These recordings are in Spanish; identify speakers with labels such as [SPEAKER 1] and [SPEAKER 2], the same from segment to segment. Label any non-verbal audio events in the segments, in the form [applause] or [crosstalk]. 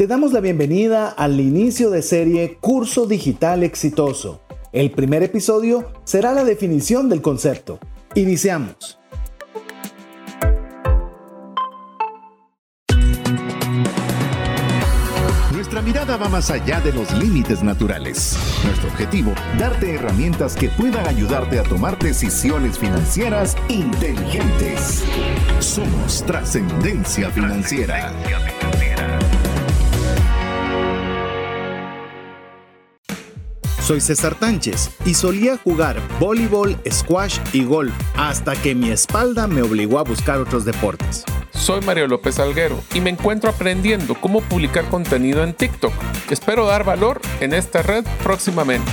[SPEAKER 1] Te damos la bienvenida al inicio de serie Curso Digital Exitoso. El primer episodio será la definición del concepto. Iniciamos.
[SPEAKER 2] Nuestra mirada va más allá de los límites naturales. Nuestro objetivo, darte herramientas que puedan ayudarte a tomar decisiones financieras inteligentes. Somos trascendencia financiera.
[SPEAKER 1] Soy César Tánchez y solía jugar voleibol, squash y golf hasta que mi espalda me obligó a buscar otros deportes.
[SPEAKER 3] Soy Mario López Alguero y me encuentro aprendiendo cómo publicar contenido en TikTok. Espero dar valor en esta red próximamente.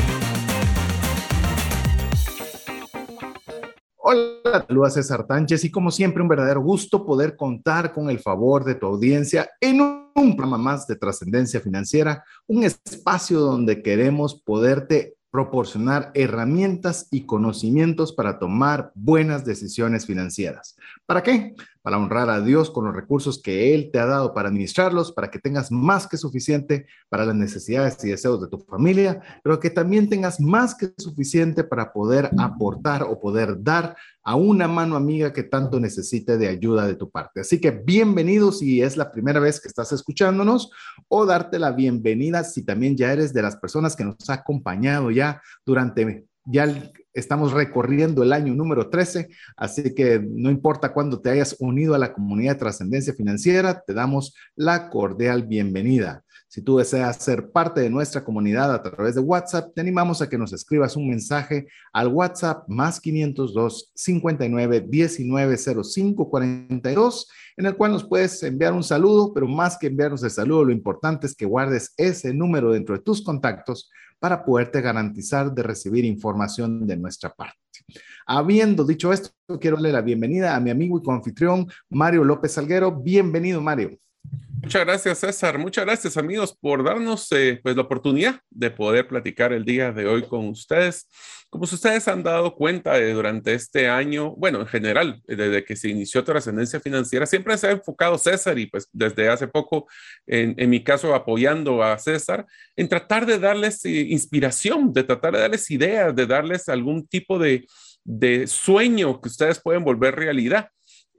[SPEAKER 1] Hola, saludos César Tánchez y como siempre un verdadero gusto poder contar con el favor de tu audiencia en un programa más de trascendencia financiera, un espacio donde queremos poderte proporcionar herramientas y conocimientos para tomar buenas decisiones financieras. ¿Para qué? Para honrar a Dios con los recursos que Él te ha dado para administrarlos, para que tengas más que suficiente para las necesidades y deseos de tu familia, pero que también tengas más que suficiente para poder aportar o poder dar a una mano amiga que tanto necesite de ayuda de tu parte. Así que bienvenido si es la primera vez que estás escuchándonos o darte la bienvenida si también ya eres de las personas que nos ha acompañado ya durante ya estamos recorriendo el año número 13, así que no importa cuándo te hayas unido a la comunidad de trascendencia financiera, te damos la cordial bienvenida. Si tú deseas ser parte de nuestra comunidad a través de WhatsApp, te animamos a que nos escribas un mensaje al WhatsApp más 502 59 19 05 42, en el cual nos puedes enviar un saludo, pero más que enviarnos el saludo, lo importante es que guardes ese número dentro de tus contactos para poderte garantizar de recibir información de nuestra parte. Habiendo dicho esto, quiero darle la bienvenida a mi amigo y coanfitrión Mario López Salguero. Bienvenido, Mario.
[SPEAKER 3] Muchas gracias, César. Muchas gracias, amigos, por darnos eh, pues, la oportunidad de poder platicar el día de hoy con ustedes. Como ustedes han dado cuenta eh, durante este año, bueno, en general, eh, desde que se inició Trascendencia Financiera, siempre se ha enfocado César y pues desde hace poco, en, mi caso, apoyando a César, en tratar de darles inspiración, de tratar de darles ideas, de darles algún tipo de, de sueño que ustedes pueden volver realidad.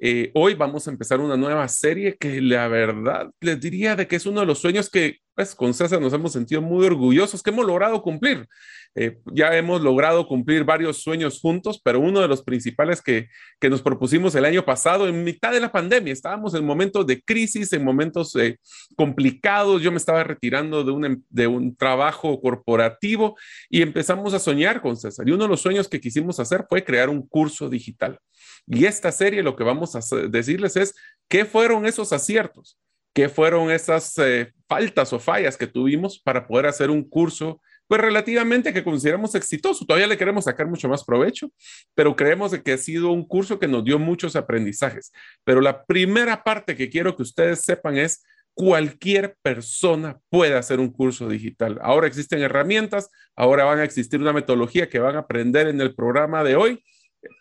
[SPEAKER 3] Eh, hoy vamos a empezar una nueva serie que la verdad les diría de que es uno de los sueños que pues con César nos hemos sentido muy orgullosos que hemos logrado cumplir. Eh, ya hemos logrado cumplir varios sueños juntos, pero uno de los principales que, que, nos propusimos el año pasado, en mitad de la pandemia, estábamos en momentos de crisis, en momentos eh, complicados, yo me estaba retirando de un, em, de un trabajo corporativo y empezamos a soñar con César. Y uno de los sueños que quisimos hacer fue crear un curso digital. Y esta serie lo que vamos a decirles es qué fueron esos aciertos, qué fueron esas eh, faltas o fallas que tuvimos para poder hacer un curso, pues relativamente que consideramos exitoso. Todavía le queremos sacar mucho más provecho, pero creemos que ha sido un curso que nos dio muchos aprendizajes. Pero la primera parte que quiero que ustedes sepan es cualquier persona puede hacer un curso digital. Ahora existen herramientas, ahora van a existir una metodología que van a aprender en el programa de hoy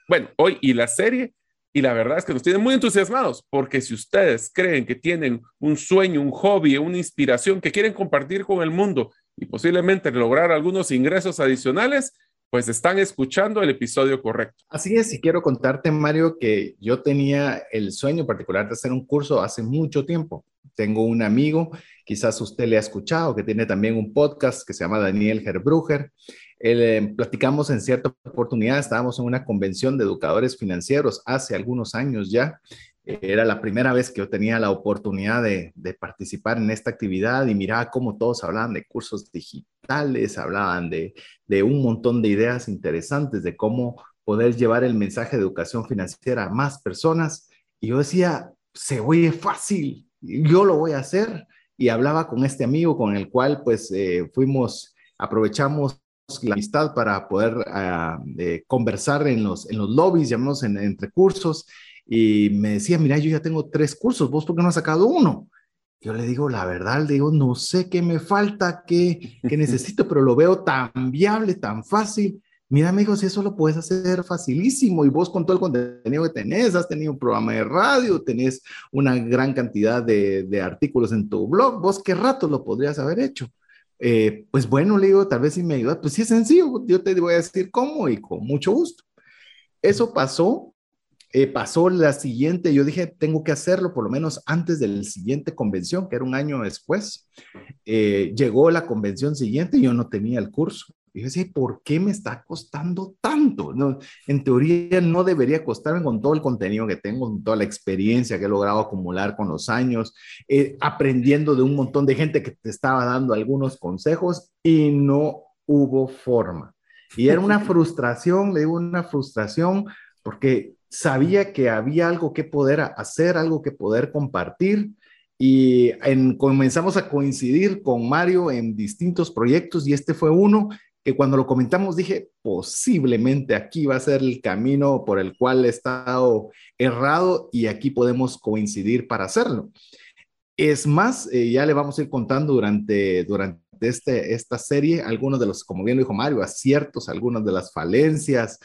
[SPEAKER 3] bueno, hoy y la serie, y la verdad es que nos tienen muy entusiasmados, porque si ustedes creen que tienen un sueño, un hobby, una inspiración que quieren compartir con el mundo y posiblemente lograr algunos ingresos adicionales, pues están escuchando el episodio correcto.
[SPEAKER 1] Así es, y quiero contarte, Mario, que yo tenía el sueño particular de hacer un curso hace mucho tiempo. Tengo un amigo, quizás usted le ha escuchado, que tiene también un podcast que se llama Daniel Herbruger. Eh, platicamos en cierta oportunidad, estábamos en una convención de educadores financieros hace algunos años ya. era la primera vez que yo tenía la oportunidad de, participar en esta actividad y miraba cómo todos hablaban de cursos digitales, hablaban de, de un montón de ideas interesantes de cómo poder llevar el mensaje de educación financiera a más personas. Y yo decía, se oye fácil, yo lo voy a hacer. Y hablaba con este amigo con el cual pues eh, fuimos, aprovechamos la amistad para poder ah, eh, conversar en los, en los lobbies, llamamos en, entre cursos, y me decía, mira, yo ya tengo tres cursos, ¿vos por qué no has sacado uno? Yo le digo, la verdad, le digo, no sé qué me falta, qué, qué necesito, pero lo veo tan viable, tan fácil. Mira, amigo, si eso lo puedes hacer facilísimo y vos con todo el contenido que tenés, has tenido un programa de radio, tenés una gran cantidad de, de artículos en tu blog, vos qué rato lo podrías haber hecho. Eh, pues bueno, le digo, tal vez si me ayuda, pues sí es sencillo, yo te voy a decir cómo y con mucho gusto. Eso pasó, eh, pasó la siguiente, yo dije, tengo que hacerlo por lo menos antes de la siguiente convención, que era un año después. Eh, llegó la convención siguiente y yo no tenía el curso. Y yo decía, ¿por qué me está costando tanto? No, en teoría no debería costarme con todo el contenido que tengo, con toda la experiencia que he logrado acumular con los años, eh, aprendiendo de un montón de gente que te estaba dando algunos consejos y no hubo forma. Y era una [laughs] frustración, le digo una frustración, porque sabía que había algo que poder hacer, algo que poder compartir. Y comenzamos a coincidir con Mario en distintos proyectos y este fue uno que cuando lo comentamos dije, posiblemente aquí va a ser el camino por el cual he estado errado y aquí podemos coincidir para hacerlo. Es más, eh, ya le vamos a ir contando durante, durante este, esta serie algunos de los, como bien dijo Mario, aciertos, algunas de las falencias,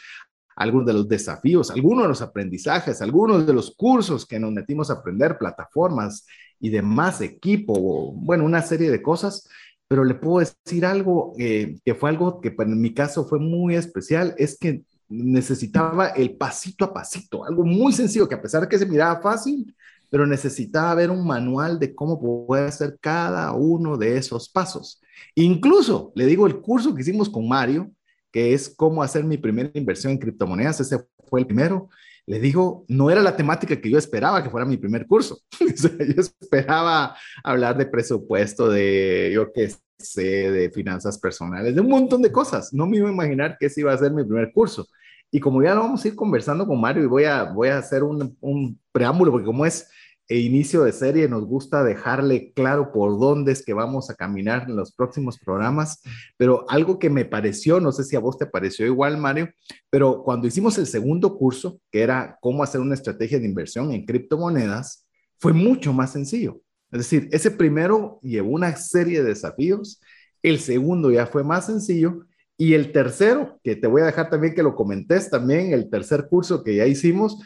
[SPEAKER 1] algunos de los desafíos, algunos de los aprendizajes, algunos de los cursos que nos metimos a aprender, plataformas y demás, equipo, bueno, una serie de cosas pero le puedo decir algo eh, que fue algo que en mi caso fue muy especial, es que necesitaba el pasito a pasito, algo muy sencillo, que a pesar de que se miraba fácil, pero necesitaba ver un manual de cómo poder hacer cada uno de esos pasos. Incluso, le digo, el curso que hicimos con Mario, que es cómo hacer mi primera inversión en criptomonedas, ese fue el primero, le digo, no era la temática que yo esperaba que fuera mi primer curso. [laughs] yo esperaba hablar de presupuesto, de yo qué sé, de finanzas personales, de un montón de cosas. No me iba a imaginar que ese iba a ser mi primer curso. Y como ya lo vamos a ir conversando con Mario y voy a, voy a hacer un, un preámbulo, porque como es e inicio de serie, nos gusta dejarle claro por dónde es que vamos a caminar en los próximos programas, pero algo que me pareció, no sé si a vos te pareció igual, Mario, pero cuando hicimos el segundo curso, que era cómo hacer una estrategia de inversión en criptomonedas, fue mucho más sencillo. Es decir, ese primero llevó una serie de desafíos, el segundo ya fue más sencillo y el tercero, que te voy a dejar también que lo comentes también, el tercer curso que ya hicimos,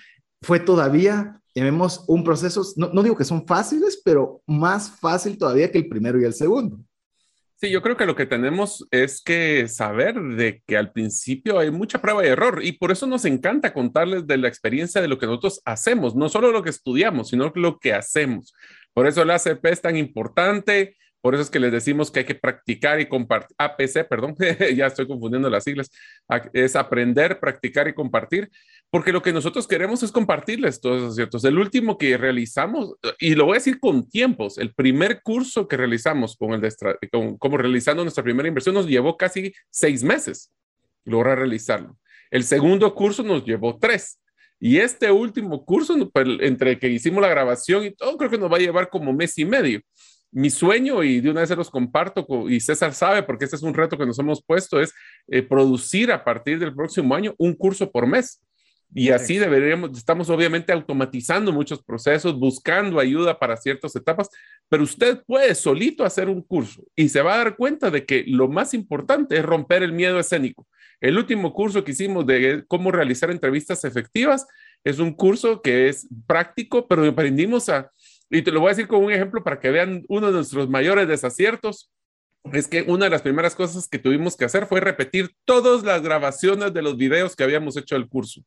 [SPEAKER 1] fue todavía llamemos un proceso, no, no, digo que son fáciles, pero más fácil todavía que el primero y el segundo.
[SPEAKER 3] Sí, yo creo que lo que tenemos es que saber de que al principio hay mucha prueba y error y por eso nos encanta contarles de la experiencia de lo que nosotros hacemos, no solo lo que estudiamos, sino lo que hacemos. Por eso el ACP es tan importante, por eso es que les decimos que hay que practicar y compartir, APC, perdón, [laughs] ya estoy confundiendo las siglas, es aprender, practicar y compartir, porque lo que nosotros queremos es compartirles todos esos ciertos. El último que realizamos, y lo voy a decir con tiempos, el primer curso que realizamos con el de, como realizando nuestra primera inversión nos llevó casi seis meses lograr realizarlo. El segundo curso nos llevó tres. Y este último curso, pues, entre que hicimos la grabación y todo, creo que nos va a llevar como mes y medio mi sueño, y de una vez se los comparto, y César sabe, porque este es un reto que nos hemos puesto, es eh, producir a partir del próximo año un curso por mes. Y así deberíamos, estamos obviamente automatizando muchos procesos, buscando ayuda para ciertas etapas, pero usted puede solito hacer un curso y se va a dar cuenta de que lo más importante es romper el miedo escénico. El último curso que hicimos de cómo realizar entrevistas efectivas es un curso que es práctico, pero aprendimos a, y te lo voy a decir con un ejemplo para que vean uno de nuestros mayores desaciertos. Es que una de las primeras cosas que tuvimos que hacer fue repetir todas las grabaciones de los videos que habíamos hecho del curso.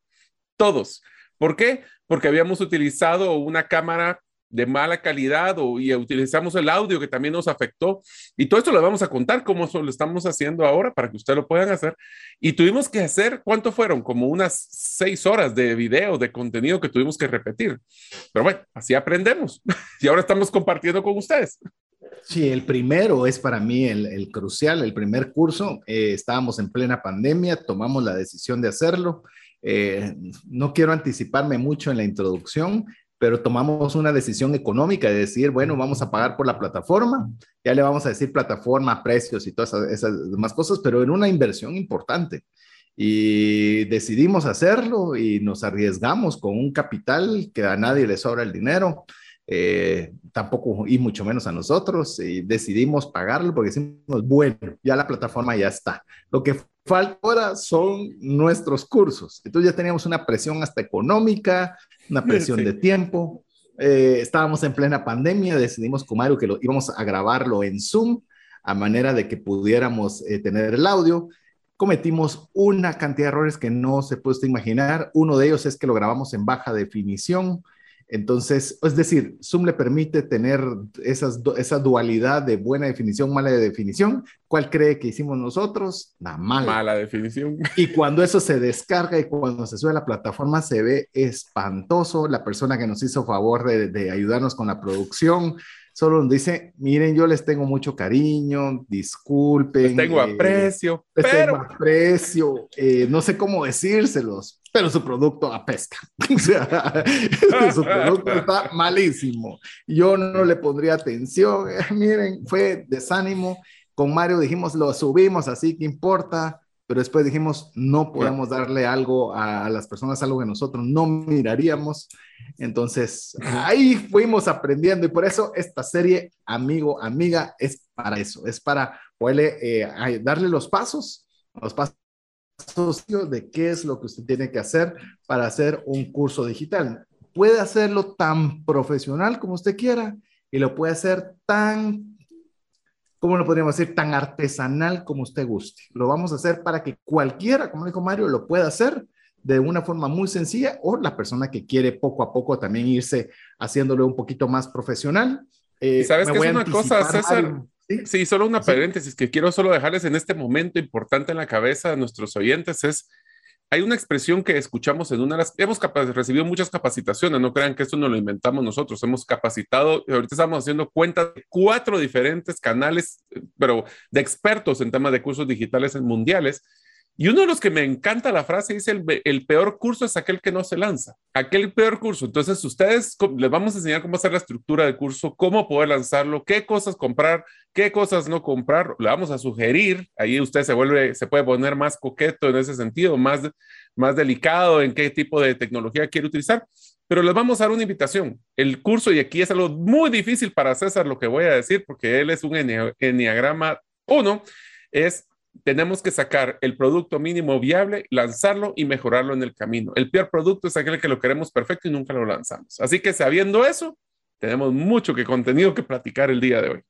[SPEAKER 3] Todos. ¿Por qué? Porque habíamos utilizado una cámara de mala calidad y utilizamos el audio que también nos afectó. Y todo esto lo vamos a contar cómo lo estamos haciendo ahora para que ustedes lo puedan hacer. Y tuvimos que hacer, ¿cuánto fueron? Como unas seis horas de video, de contenido que tuvimos que repetir. Pero bueno, así aprendemos. [laughs] y ahora estamos compartiendo con ustedes.
[SPEAKER 1] Sí, el primero es para mí el, crucial, el primer curso. Eh, estábamos en plena pandemia, tomamos la decisión de hacerlo. Eh, no quiero anticiparme mucho en la introducción, pero tomamos una decisión económica de decir, bueno, vamos a pagar por la plataforma, ya le vamos a decir plataforma, precios y todas esas, demás cosas, pero en una inversión importante. Y decidimos hacerlo y nos arriesgamos con un capital que a nadie le sobra el dinero, eh, tampoco y mucho menos a nosotros, y decidimos pagarlo porque decimos, bueno, ya la plataforma ya está. Lo que falta ahora son nuestros cursos. Entonces ya teníamos una presión hasta económica, una presión de tiempo. Eh, estábamos en plena pandemia, decidimos con Mario que lo, íbamos a grabarlo en Zoom a manera de que pudiéramos eh, tener el audio. Cometimos una cantidad de errores que no se puede imaginar. Uno de ellos es que lo grabamos en baja definición. Entonces, es decir, Zoom le permite tener esas, esa dualidad de buena definición, mala definición. ¿Cuál cree que hicimos nosotros? La mala.
[SPEAKER 3] Mala definición. [laughs]
[SPEAKER 1] Y cuando eso se descarga y cuando se sube a la plataforma se ve espantoso. La persona que nos hizo favor de, de ayudarnos con la producción solo nos dice, miren, yo les tengo mucho cariño, disculpen. Les
[SPEAKER 3] tengo eh, aprecio,
[SPEAKER 1] les pero... tengo aprecio, eh, no sé cómo decírselos, pero su producto apesta. [laughs] o sea, [laughs] su producto está malísimo. Yo no le pondría atención. [laughs] miren, fue desánimo. Con Mario dijimos, lo subimos, así que importa pero después dijimos, no podemos darle algo a, las personas, algo que nosotros no miraríamos. Entonces, ahí fuimos aprendiendo y por eso esta serie, amigo, amiga, es para eso, es para poderle eh, darle los pasos, los pasos de qué es lo que usted tiene que hacer para hacer un curso digital. Puede hacerlo tan profesional como usted quiera y lo puede hacer tan ¿cómo lo podríamos decir? Tan artesanal como usted guste. Lo vamos a hacer para que cualquiera, como dijo Mario, lo pueda hacer de una forma muy sencilla o la persona que quiere poco a poco también irse haciéndolo un poquito más profesional.
[SPEAKER 3] Eh, ¿Sabes qué es una cosa, César? ¿Sí? solo una paréntesis que quiero solo dejarles en este momento importante en la cabeza de nuestros oyentes es hay una expresión que escuchamos en una de las, hemos recibido muchas capacitaciones, no crean que esto no lo inventamos nosotros, hemos capacitado, ahorita estamos haciendo cuenta de cuatro diferentes canales, pero de expertos en temas de cursos digitales mundiales, y uno de los que me encanta la frase dice, el, el, peor curso es aquel que no se lanza, aquel peor curso. Entonces, ustedes les vamos a enseñar cómo hacer la estructura del curso, cómo poder lanzarlo, qué cosas comprar, qué cosas no comprar. Le vamos a sugerir, ahí usted se vuelve, se puede poner más coqueto en ese sentido, más, más delicado en qué tipo de tecnología quiere utilizar. Pero les vamos a dar una invitación. El curso, y aquí es algo muy difícil para César lo que voy a decir, porque él es un enneagrama uno, es tenemos que sacar el producto mínimo viable, lanzarlo y mejorarlo en el camino. El peor producto es aquel que lo queremos perfecto y nunca lo lanzamos. Así que sabiendo eso, tenemos mucho que contenido que platicar el día de hoy.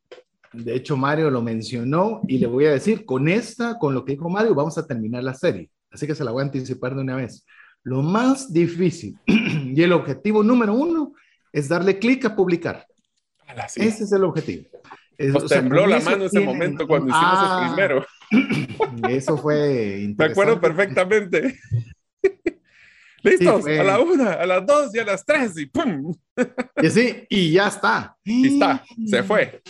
[SPEAKER 1] De hecho, Mario lo mencionó y le voy a decir, con esta, con lo que dijo Mario, vamos a terminar la serie. Así que se la voy a anticipar de una vez. Lo más difícil [clears throat] y el objetivo número uno es darle clic a publicar. Ese es el objetivo.
[SPEAKER 3] Nos tembló la mano ese momento cuando hicimos el ah. primero. [laughs]
[SPEAKER 1] Eso fue
[SPEAKER 3] interesante. Me acuerdo perfectamente. [laughs] Listos, a la una, a las dos y a las tres y ¡pum!
[SPEAKER 1] Y sí, y ya está.
[SPEAKER 3] Y está, se fue.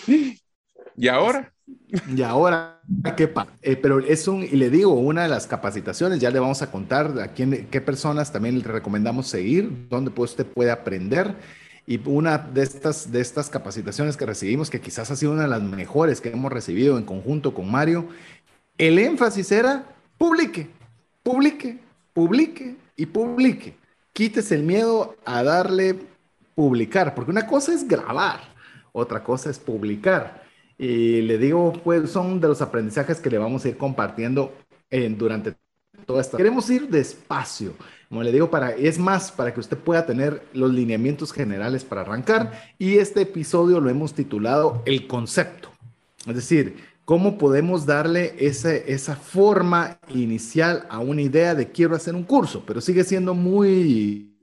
[SPEAKER 3] ¿Y ahora?
[SPEAKER 1] Y ahora, ¿qué pasa? Eh, pero es un, y le digo, una de las capacitaciones, ya le vamos a contar a quién, qué personas también le recomendamos seguir, dónde pues usted puede aprender. Y una de estas, de estas capacitaciones que recibimos, que quizás ha sido una de las mejores que hemos recibido en conjunto con Mario, el énfasis era publique, publique, publique y publique. Quítese el miedo a darle publicar, porque una cosa es grabar, otra cosa es publicar. Y le digo, pues son de los aprendizajes que le vamos a ir compartiendo en, durante toda esta. Queremos ir despacio, como le digo, para, es más, para que usted pueda tener los lineamientos generales para arrancar. Y este episodio lo hemos titulado El concepto. Es decir, ¿Cómo podemos darle esa forma inicial a una idea de quiero hacer un curso? Pero sigue siendo muy,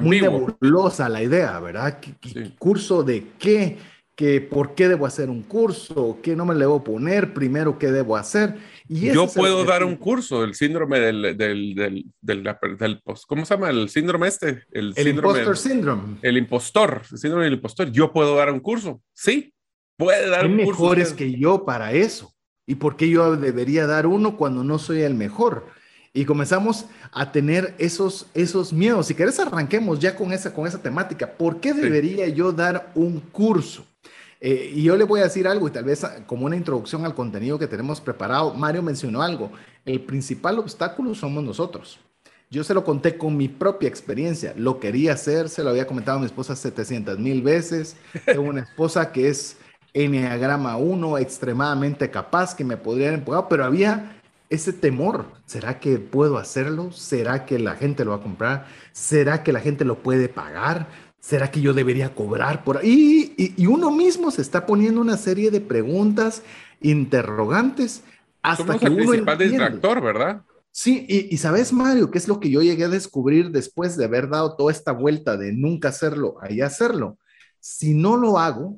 [SPEAKER 1] muy nebulosa la idea, ¿verdad? ¿Qué, ¿Curso de qué? ¿Qué? ¿Por qué debo hacer un curso? ¿Qué no me debo poner? Primero, ¿qué debo hacer?
[SPEAKER 3] Y Yo puedo dar un curso, el síndrome del, del, del, del, ¿cómo se llama? El síndrome este.
[SPEAKER 1] El, el impostor síndrome.
[SPEAKER 3] El impostor, el síndrome del impostor. Yo puedo dar un curso, sí, puede dar
[SPEAKER 1] mejores que yo para eso? ¿Y por qué yo debería dar uno cuando no soy el mejor? Y comenzamos a tener esos, esos miedos. Si querés, arranquemos ya con esa, con esa temática. ¿Por qué debería yo dar un curso? Eh, y yo le voy a decir algo, y tal vez como una introducción al contenido que tenemos preparado. Mario mencionó algo. El principal obstáculo somos nosotros. Yo se lo conté con mi propia experiencia. Lo quería hacer, se lo había comentado a mi esposa 700 mil veces. [laughs] Tengo una esposa que es Enneagrama 1, extremadamente capaz, que me podría haber empujado, pero había ese temor. ¿Será que puedo hacerlo? ¿Será que la gente lo va a comprar? ¿Será que la gente lo puede pagar? ¿Será que yo debería cobrar por ahí? Y, uno mismo se está poniendo una serie de preguntas, interrogantes, hasta que
[SPEAKER 3] el
[SPEAKER 1] uno
[SPEAKER 3] principal distractor, ¿verdad?
[SPEAKER 1] Sí, y, y, sabes, Mario, qué es lo que yo llegué a descubrir después de haber dado toda esta vuelta de nunca hacerlo, ahí hacerlo. Si no lo hago,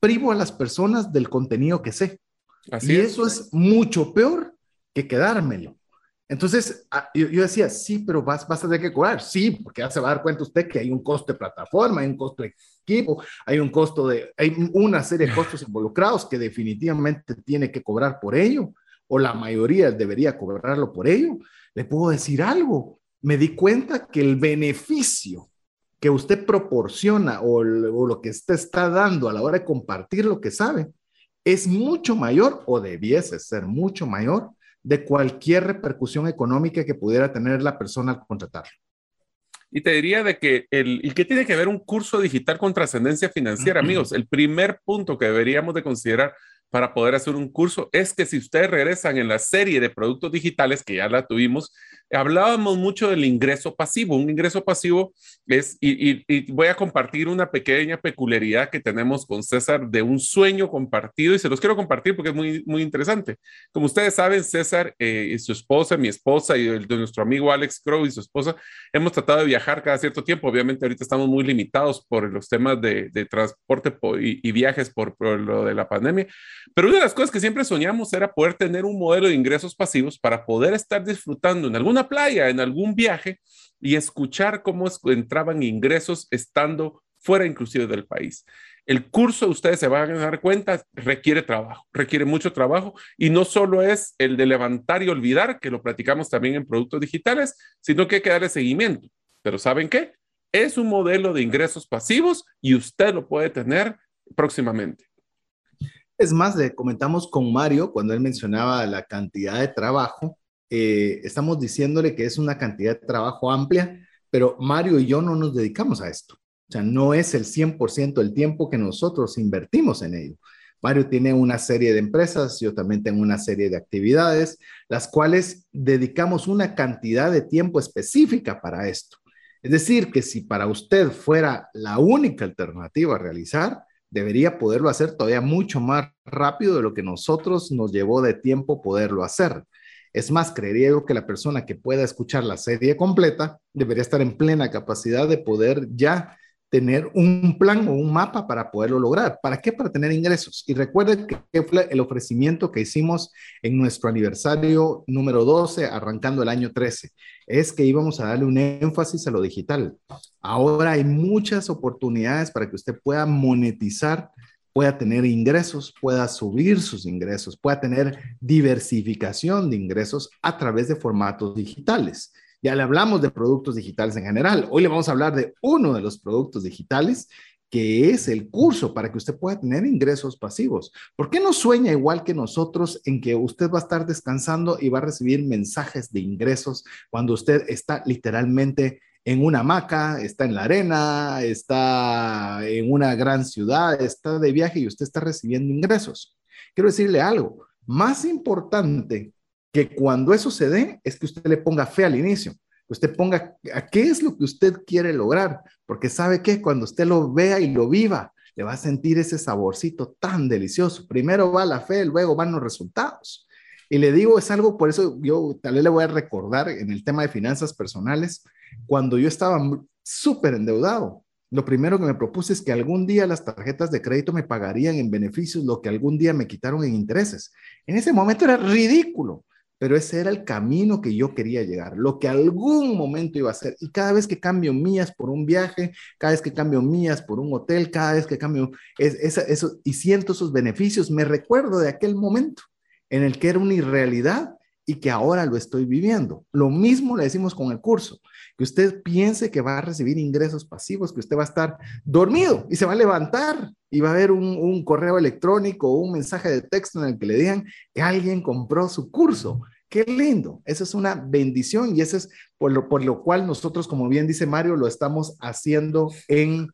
[SPEAKER 1] privo a las personas del contenido que sé. Así y eso es mucho peor que quedármelo. Entonces, ah, yo, decía, sí, pero vas, vas a tener que cobrar. Sí, porque ya se va a dar cuenta usted que hay un costo de plataforma, hay un costo de equipo, hay un costo de, hay una serie de costos involucrados que definitivamente tiene que cobrar por ello, o la mayoría debería cobrarlo por ello. Le puedo decir algo, me di cuenta que el beneficio que usted proporciona o, o lo que usted está dando a la hora de compartir lo que sabe es mucho mayor o debiese ser mucho mayor de cualquier repercusión económica que pudiera tener la persona al contratarlo.
[SPEAKER 3] Y te diría de que el, y que tiene que ver un curso digital con trascendencia financiera, amigos. El primer punto que deberíamos de considerar para poder hacer un curso es que si ustedes regresan en la serie de productos digitales que ya la tuvimos, hablábamos mucho del ingreso pasivo. Un ingreso pasivo es, y, voy a compartir una pequeña peculiaridad que tenemos con César de un sueño compartido y se los quiero compartir porque es muy, muy interesante. Como ustedes saben, César eh, y su esposa, mi esposa y el de nuestro amigo Alex Crow y su esposa, hemos tratado de viajar cada cierto tiempo. Obviamente ahorita estamos muy limitados por los temas de, transporte y, y, viajes por, por lo de la pandemia, pero una de las cosas que siempre soñamos era poder tener un modelo de ingresos pasivos para poder estar disfrutando en alguna playa, en algún viaje y escuchar cómo entraban ingresos estando fuera inclusive del país. El curso, ustedes se van a dar cuenta, requiere trabajo, requiere mucho trabajo y no solo es el de levantar y olvidar, que lo platicamos también en productos digitales, sino que hay que darle seguimiento. Pero ¿saben qué? Es un modelo de ingresos pasivos y usted lo puede tener próximamente.
[SPEAKER 1] Es más, le comentamos con Mario cuando él mencionaba la cantidad de trabajo eh, estamos diciéndole que es una cantidad de trabajo amplia, pero Mario y yo no nos dedicamos a esto. O sea, no es el 100% del tiempo que nosotros invertimos en ello. Mario tiene una serie de empresas, yo también tengo una serie de actividades, las cuales dedicamos una cantidad de tiempo específica para esto. Es decir, que si para usted fuera la única alternativa a realizar, debería poderlo hacer todavía mucho más rápido de lo que nosotros nos llevó de tiempo poderlo hacer. Es más, creería yo que la persona que pueda escuchar la serie completa debería estar en plena capacidad de poder ya tener un plan o un mapa para poderlo lograr. ¿Para qué? Para tener ingresos. Y recuerden que fue el ofrecimiento que hicimos en nuestro aniversario número 12, arrancando el año 13. Es que íbamos a darle un énfasis a lo digital. Ahora hay muchas oportunidades para que usted pueda monetizar pueda tener ingresos, pueda subir sus ingresos, pueda tener diversificación de ingresos a través de formatos digitales. Ya le hablamos de productos digitales en general. Hoy le vamos a hablar de uno de los productos digitales que es el curso para que usted pueda tener ingresos pasivos. ¿Por qué no sueña igual que nosotros en que usted va a estar descansando y va a recibir mensajes de ingresos cuando usted está literalmente en una hamaca, está en la arena, está en una gran ciudad, está de viaje y usted está recibiendo ingresos. Quiero decirle algo, más importante que cuando eso se dé es que usted le ponga fe al inicio, que usted ponga a qué es lo que usted quiere lograr, porque sabe que cuando usted lo vea y lo viva, le va a sentir ese saborcito tan delicioso. Primero va la fe, luego van los resultados. Y le digo, es algo, por eso yo tal vez le voy a recordar en el tema de finanzas personales, cuando yo estaba súper endeudado, lo primero que me propuse es que algún día las tarjetas de crédito me pagarían en beneficios lo que algún día me quitaron en intereses. En ese momento era ridículo, pero ese era el camino que yo quería llegar, lo que algún momento iba a ser. Y cada vez que cambio mías por un viaje, cada vez que cambio mías por un hotel, cada vez que cambio eso y siento esos beneficios, me recuerdo de aquel momento en el que era una irrealidad y que ahora lo estoy viviendo. Lo mismo le decimos con el curso, que usted piense que va a recibir ingresos pasivos, que usted va a estar dormido y se va a levantar y va a ver un, correo electrónico o un mensaje de texto en el que le digan que alguien compró su curso. Qué lindo, esa es una bendición y eso es por lo, por lo cual nosotros, como bien dice Mario, lo estamos haciendo en,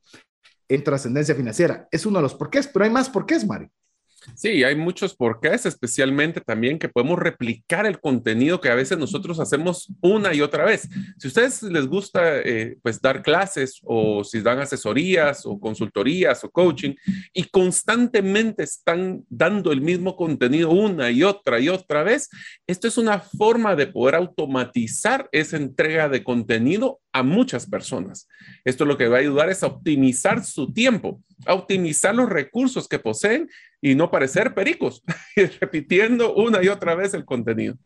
[SPEAKER 1] en trascendencia financiera. Es uno de los porqués, pero hay más porqués, Mario.
[SPEAKER 3] Sí, hay muchos porqués, especialmente también que podemos replicar el contenido que a veces nosotros hacemos una y otra vez. Si a ustedes les gusta eh, pues dar clases o si dan asesorías o consultorías o coaching y constantemente están dando el mismo contenido una y otra y otra vez, esto es una forma de poder automatizar esa entrega de contenido a muchas personas. Esto lo que va a ayudar es a optimizar su tiempo, a optimizar los recursos que poseen y no parecer pericos, [laughs] repitiendo una y otra vez el contenido.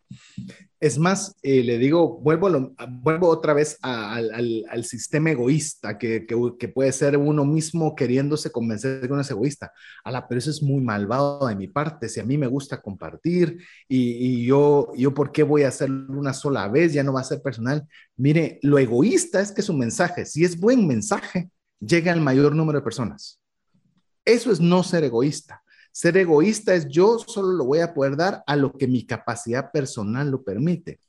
[SPEAKER 1] Es más, eh, le digo, vuelvo, vuelvo otra vez al, al, sistema egoísta, que, que, puede ser uno mismo queriéndose convencer de que uno es egoísta. la pero eso es muy malvado de mi parte. Si a mí me gusta compartir y, y yo, yo, ¿por qué voy a hacerlo una sola vez? Ya no va a ser personal. Mire, lo egoísta es que su mensaje, si es buen mensaje, llegue al mayor número de personas. Eso es no ser egoísta. Ser egoísta es yo solo lo voy a poder dar a lo que mi capacidad personal lo permite.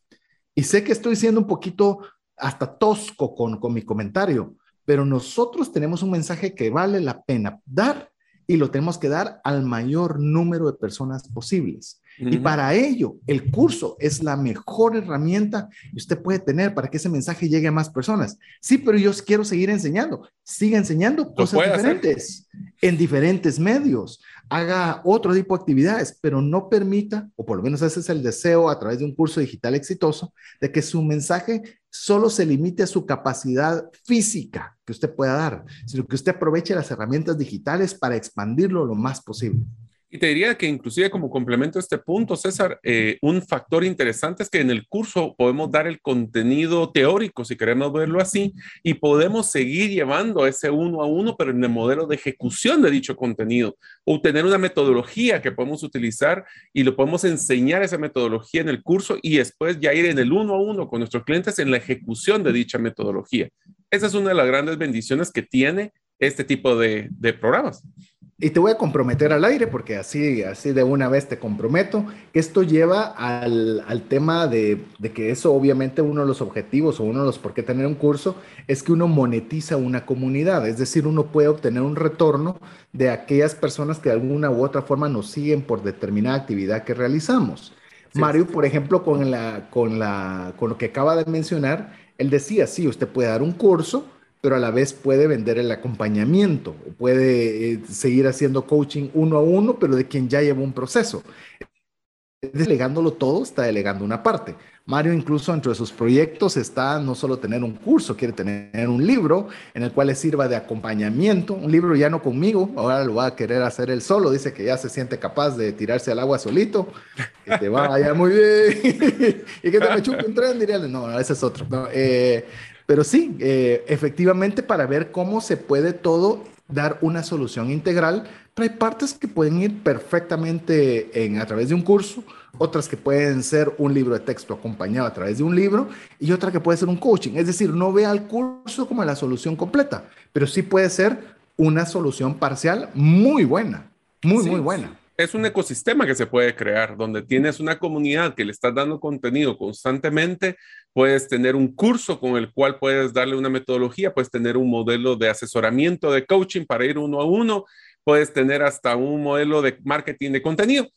[SPEAKER 1] Y sé que estoy siendo un poquito hasta tosco con, con mi comentario, pero nosotros tenemos un mensaje que vale la pena dar y lo tenemos que dar al mayor número de personas posibles. Y para ello, el curso es la mejor herramienta que usted puede tener para que ese mensaje llegue a más personas. Sí, pero yo quiero seguir enseñando. Siga enseñando cosas diferentes en diferentes medios haga otro tipo de actividades, pero no permita, o por lo menos ese es el deseo a través de un curso digital exitoso, de que su mensaje solo se limite a su capacidad física que usted pueda dar, sino que usted aproveche las herramientas digitales para expandirlo lo más posible.
[SPEAKER 3] Y te diría que inclusive como complemento a este punto, César, eh, un factor interesante es que en el curso podemos dar el contenido teórico, si queremos verlo así, y podemos seguir llevando ese uno a uno, pero en el modelo de ejecución de dicho contenido, o tener una metodología que podemos utilizar y lo podemos enseñar esa metodología en el curso y después ya ir en el uno a uno con nuestros clientes en la ejecución de dicha metodología. Esa es una de las grandes bendiciones que tiene este tipo de, de programas.
[SPEAKER 1] Y te voy a comprometer al aire, porque así, así de una vez te comprometo, que esto lleva al, al tema de, de, que eso obviamente uno de los objetivos o uno de los por qué tener un curso es que uno monetiza una comunidad, es decir, uno puede obtener un retorno de aquellas personas que de alguna u otra forma nos siguen por determinada actividad que realizamos. Mario, por ejemplo, con, la, con, la, con lo que acaba de mencionar, él decía, sí, usted puede dar un curso, pero a la vez puede vender el acompañamiento, puede eh, seguir haciendo coaching uno a uno, pero de quien ya lleva un proceso. Delegándolo todo, está delegando una parte. Mario incluso entre sus proyectos está no solo tener un curso, quiere tener un libro en el cual le sirva de acompañamiento, un libro ya no conmigo, ahora lo va a querer hacer él solo, dice que ya se siente capaz de tirarse al agua solito, que te va muy bien [laughs] y que te me chupe un tren, diría, no, ese es otro. Eh, pero sí, eh, efectivamente para ver cómo se puede todo dar una solución integral, pero hay partes que pueden ir perfectamente en, a través de un curso, otras que pueden ser un libro de texto acompañado a través de un libro y otra que puede ser un coaching. Es decir, no vea el curso como la solución completa, pero sí puede ser una solución parcial muy buena, muy, muy buena
[SPEAKER 3] es un ecosistema que se puede crear, donde tienes una comunidad que le estás dando contenido constantemente, puedes tener un curso con el cual puedes darle una metodología, puedes tener un modelo de asesoramiento, de coaching para ir uno a uno, puedes tener hasta un modelo de marketing de contenido.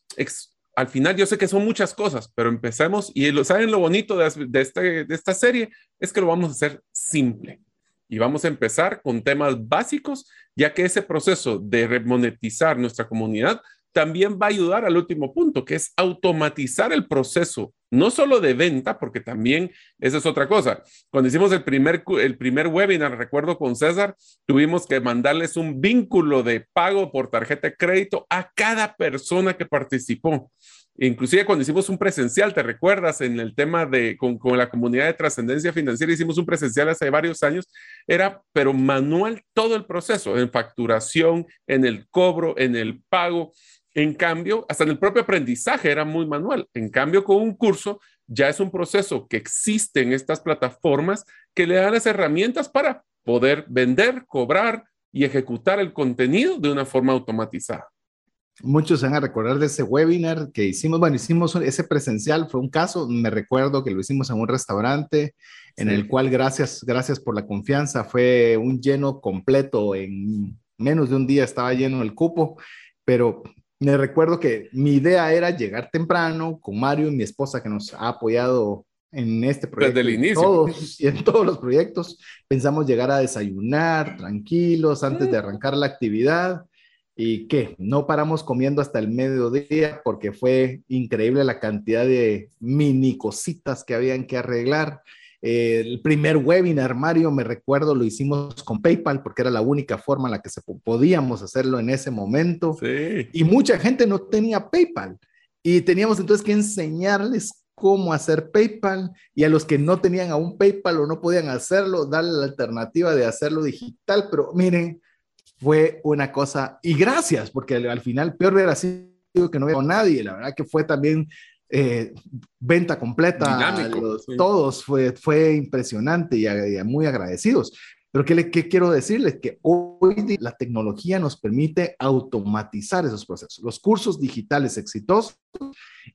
[SPEAKER 3] al final yo sé que son muchas cosas, pero empecemos y lo, saben lo bonito de, de, este, de esta serie es que lo vamos a hacer simple. Y vamos a empezar con temas básicos, ya que ese proceso de remonetizar nuestra comunidad también va a ayudar al último punto, que es automatizar el proceso, no solo de venta, porque también esa es otra cosa. Cuando hicimos el primer, el primer webinar, recuerdo con César, tuvimos que mandarles un vínculo de pago por tarjeta de crédito a cada persona que participó. Inclusive cuando hicimos un presencial, ¿te recuerdas? En el tema de con, con la comunidad de trascendencia financiera, hicimos un presencial hace varios años, era, pero manual todo el proceso, en facturación, en el cobro, en el pago. En cambio, hasta en el propio aprendizaje era muy manual. En cambio, con un curso ya es un proceso que existe en estas plataformas que le dan las herramientas para poder vender, cobrar y ejecutar el contenido de una forma automatizada.
[SPEAKER 1] Muchos se van a recordar de ese webinar que hicimos. Bueno, hicimos ese presencial, fue un caso, me recuerdo que lo hicimos en un restaurante en el cual, gracias, gracias por la confianza, fue un lleno completo. En menos de un día estaba lleno el cupo, pero me recuerdo que mi idea era llegar temprano con Mario y mi esposa que nos ha apoyado en este proyecto.
[SPEAKER 3] Desde el inicio.
[SPEAKER 1] Todos, [laughs] y en todos los proyectos. Pensamos llegar a desayunar tranquilos antes de arrancar la actividad. ¿Y qué? No paramos comiendo hasta el mediodía porque fue increíble la cantidad de mini cositas que habían que arreglar. Eh, el primer webinar, Mario, me recuerdo, lo hicimos con PayPal porque era la única forma en la que se podíamos hacerlo en ese momento.
[SPEAKER 3] Sí.
[SPEAKER 1] Y mucha gente no tenía PayPal. Y teníamos entonces que enseñarles cómo hacer PayPal y a los que no tenían aún PayPal o no podían hacerlo, darle la alternativa de hacerlo digital. Pero miren, fue una cosa, y gracias, porque al, final peor hubiera sido que no hubiera nadie, la verdad que fue también eh, venta completa,
[SPEAKER 3] Dinámico,
[SPEAKER 1] los-
[SPEAKER 3] sí.
[SPEAKER 1] todos, fue, fue impresionante y, muy agradecidos. Pero ¿qué, le- qué quiero decirles? Que hoy la tecnología nos permite automatizar esos procesos. Los cursos digitales exitosos,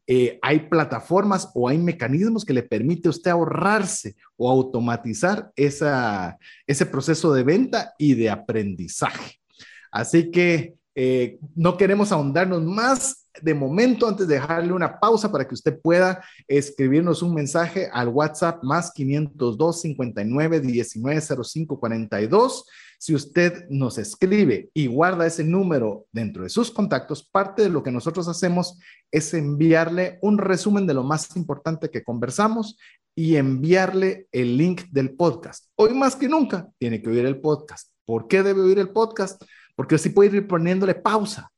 [SPEAKER 1] eh, hay plataformas o hay mecanismos que le permite a usted ahorrarse o automatizar esa, ese proceso de venta y de aprendizaje. Así que eh, no queremos ahondarnos más de momento antes de dejarle una pausa para que usted pueda escribirnos un mensaje al WhatsApp más 502 59 19 05 42. Si usted nos escribe y guarda ese número dentro de sus contactos, parte de lo que nosotros hacemos es enviarle un resumen de lo más importante que conversamos y enviarle el link del podcast. Hoy más que nunca tiene que oír el podcast. ¿Por qué debe oír el podcast? Porque así puede ir poniéndole pausa.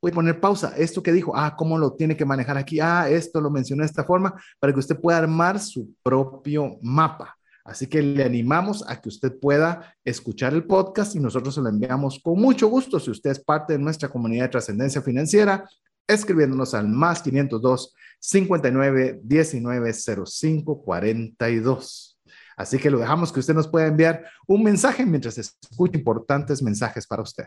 [SPEAKER 1] Puede poner pausa. Esto que dijo, ah, ¿cómo lo tiene que manejar aquí? Ah, esto lo mencionó de esta forma para que usted pueda armar su propio mapa. Así que le animamos a que usted pueda escuchar el podcast y nosotros se lo enviamos con mucho gusto si usted es parte de nuestra comunidad de trascendencia financiera, escribiéndonos al más 502 59 19 05 42. Así que lo dejamos que usted nos pueda enviar un mensaje mientras escucha importantes mensajes para usted.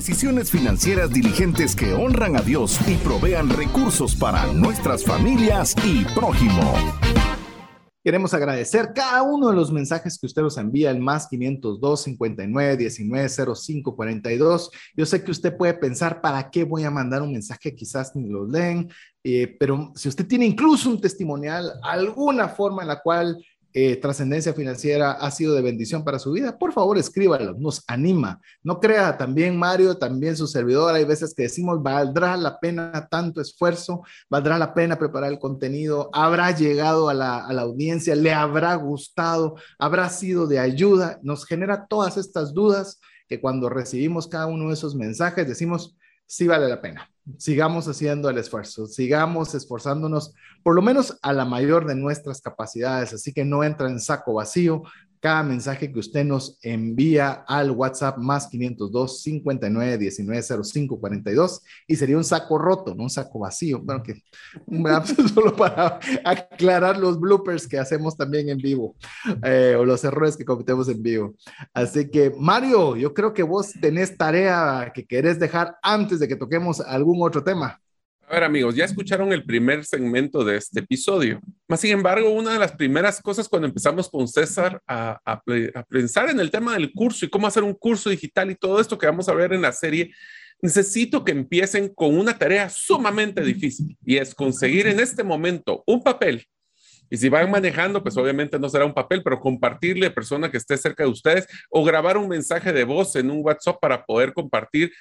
[SPEAKER 2] Decisiones financieras diligentes que honran a Dios y provean recursos para nuestras familias y prójimo.
[SPEAKER 1] Queremos agradecer cada uno de los mensajes que usted nos envía al más 502 59 19 05 42. Yo sé que usted puede pensar, ¿para qué voy a mandar un mensaje? Quizás ni lo leen, eh, pero si usted tiene incluso un testimonial, alguna forma en la cual eh, trascendencia financiera ha sido de bendición para su vida, por favor escríbalo, nos anima. No crea también Mario, también su servidor, hay veces que decimos, valdrá la pena tanto esfuerzo, valdrá la pena preparar el contenido, habrá llegado a la, a la audiencia, le habrá gustado, habrá sido de ayuda, nos genera todas estas dudas que cuando recibimos cada uno de esos mensajes decimos, sí vale la pena. Sigamos haciendo el esfuerzo, sigamos esforzándonos por lo menos a la mayor de nuestras capacidades, así que no entra en saco vacío. Cada mensaje que usted nos envía al WhatsApp más 502 59 19 05 42 y sería un saco roto, no un saco vacío. Bueno, que [laughs] solo para aclarar los bloopers que hacemos también en vivo eh, o los errores que cometemos en vivo. Así que, Mario, yo creo que vos tenés tarea que querés dejar antes de que toquemos algún otro tema.
[SPEAKER 3] A ver, amigos, ya escucharon el primer segmento de este episodio. Más sin embargo, una de las primeras cosas cuando empezamos con César a, a, a, pensar en el tema del curso y cómo hacer un curso digital y todo esto que vamos a ver en la serie, necesito que empiecen con una tarea sumamente difícil y es conseguir en este momento un papel. Y si van manejando, pues obviamente no será un papel, pero compartirle a persona que esté cerca de ustedes o grabar un mensaje de voz en un WhatsApp para poder compartir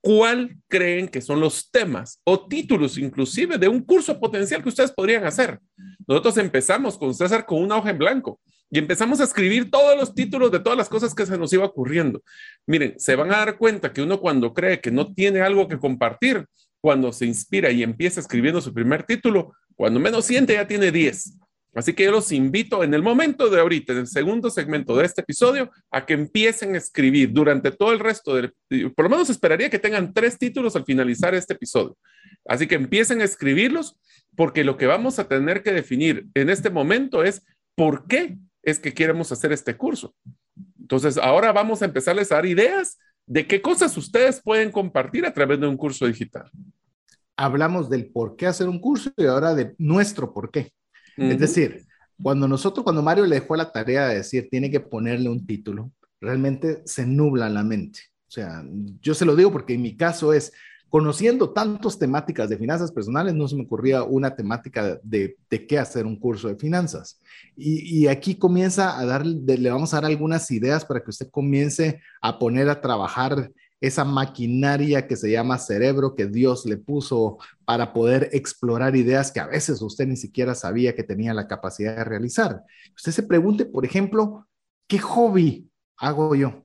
[SPEAKER 3] cuál creen que son los temas o títulos inclusive de un curso potencial que ustedes podrían hacer. Nosotros empezamos con César con una hoja en blanco y empezamos a escribir todos los títulos de todas las cosas que se nos iba ocurriendo. Miren, se van a dar cuenta que uno cuando cree que no tiene algo que compartir, cuando se inspira y empieza escribiendo su primer título, cuando menos siente ya tiene 10. Así que yo los invito en el momento de ahorita, en el segundo segmento de este episodio, a que empiecen a escribir durante todo el resto del, por lo menos esperaría que tengan tres títulos al finalizar este episodio. Así que empiecen a escribirlos porque lo que vamos a tener que definir en este momento es por qué es que queremos hacer este curso. Entonces, ahora vamos a empezarles a dar ideas de qué cosas ustedes pueden compartir a través de un curso digital.
[SPEAKER 1] Hablamos del por qué hacer un curso y ahora de nuestro por qué. Es decir, cuando nosotros, cuando Mario le dejó la tarea de decir, tiene que ponerle un título, realmente se nubla la mente. O sea, yo se lo digo porque en mi caso es, conociendo tantas temáticas de finanzas personales, no se me ocurría una temática de, de qué hacer un curso de finanzas. Y, y, aquí comienza a dar, le vamos a dar algunas ideas para que usted comience a poner a trabajar esa maquinaria que se llama cerebro que Dios le puso para poder explorar ideas que a veces usted ni siquiera sabía que tenía la capacidad de realizar. Usted se pregunte, por ejemplo, ¿qué hobby hago yo?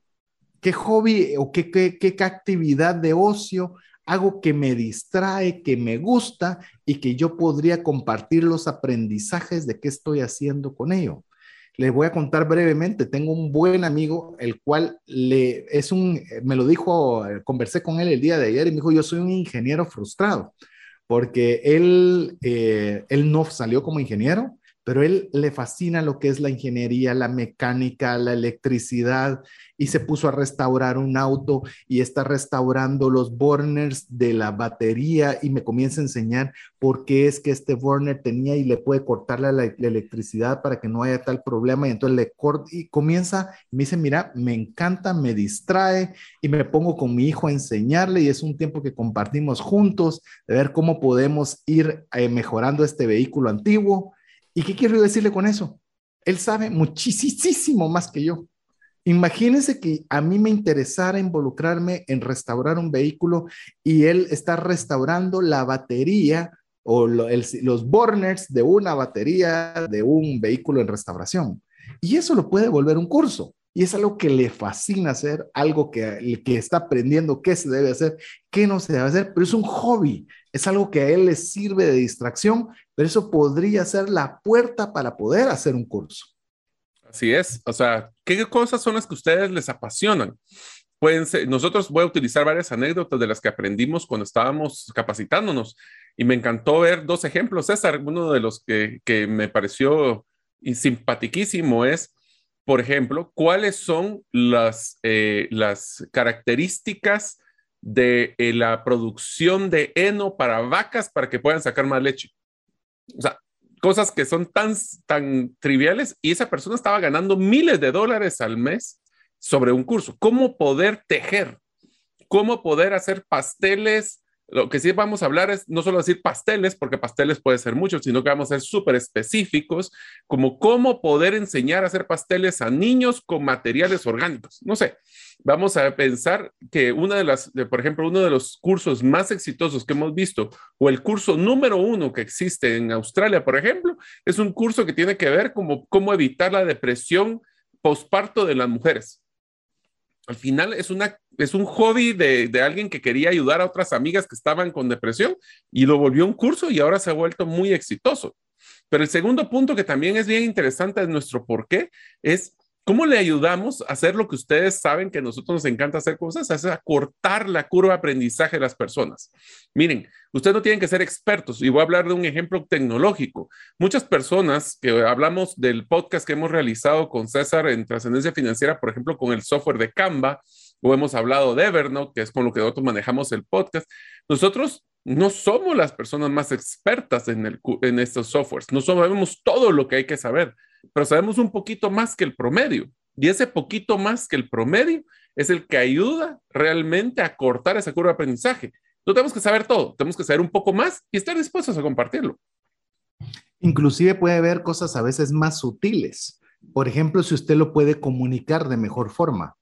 [SPEAKER 1] ¿Qué hobby o qué, qué, qué actividad de ocio hago que me distrae, que me gusta y que yo podría compartir los aprendizajes de qué estoy haciendo con ello? Les voy a contar brevemente. Tengo un buen amigo, el cual le es un, me lo dijo, conversé con él el día de ayer y me dijo, yo soy un ingeniero frustrado, porque él, eh, él no salió como ingeniero, pero él le fascina lo que es la ingeniería, la mecánica, la electricidad y se puso a restaurar un auto y está restaurando los burners de la batería y me comienza a enseñar por qué es que este burner tenía y le puede cortar la, electricidad para que no haya tal problema y entonces le corta y comienza, me dice, mira, me encanta, me distrae y me pongo con mi hijo a enseñarle y es un tiempo que compartimos juntos de ver cómo podemos ir eh, mejorando este vehículo antiguo ¿Y qué quiero decirle con eso? Él sabe muchísimo más que yo. Imagínense que a mí me interesara involucrarme en restaurar un vehículo y él está restaurando la batería o los burners de una batería de un vehículo en restauración. Y eso lo puede volver un curso. Y es algo que le fascina hacer, algo que, que está aprendiendo qué se debe hacer, qué no se debe hacer, pero es un hobby, es algo que a él le sirve de distracción, pero eso podría ser la puerta para poder hacer un curso.
[SPEAKER 3] Así es, o sea, ¿qué cosas son las que a ustedes les apasionan? Pueden ser, nosotros voy a utilizar varias anécdotas de las que aprendimos cuando estábamos capacitándonos y me encantó ver dos ejemplos. César, uno de los que, que me pareció simpatiquísimo es por ejemplo, cuáles son las, eh, las características de eh, la producción de heno para vacas para que puedan sacar más leche. O sea, cosas que son tan, tan triviales y esa persona estaba ganando miles de dólares al mes sobre un curso. ¿Cómo poder tejer? ¿Cómo poder hacer pasteles lo que sí vamos a hablar es no solo decir pasteles, porque pasteles puede ser mucho, sino que vamos a ser súper específicos, como cómo poder enseñar a hacer pasteles a niños con materiales orgánicos. No sé, vamos a pensar que una de las, por ejemplo, uno de los cursos más exitosos que hemos visto, o el curso número uno que existe en Australia, por ejemplo, es un curso que tiene que ver como cómo evitar la depresión postparto de las mujeres al final es, una, es un hobby de, de, alguien que quería ayudar a otras amigas que estaban con depresión y lo volvió un curso y ahora se ha vuelto muy exitoso. Pero el segundo punto que también es bien interesante de nuestro por qué es ¿Cómo le ayudamos a hacer lo que ustedes saben que a nosotros nos encanta hacer cosas? Es acortar la curva de aprendizaje de las personas. Miren, ustedes no tienen que ser expertos y voy a hablar de un ejemplo tecnológico. Muchas personas que hablamos del podcast que hemos realizado con César en trascendencia financiera, por ejemplo, con el software de Canva, o hemos hablado de Evernote, que es con lo que nosotros manejamos el podcast. Nosotros no somos las personas más expertas en, en estos softwares, no sabemos todo lo que hay que saber pero sabemos un poquito más que el promedio. Y ese poquito más que el promedio es el que ayuda realmente a cortar esa curva de aprendizaje. No tenemos que saber todo, tenemos que saber un poco más y estar dispuestos a compartirlo.
[SPEAKER 1] Inclusive puede haber cosas a veces más sutiles. Por ejemplo, si usted lo puede comunicar de mejor forma.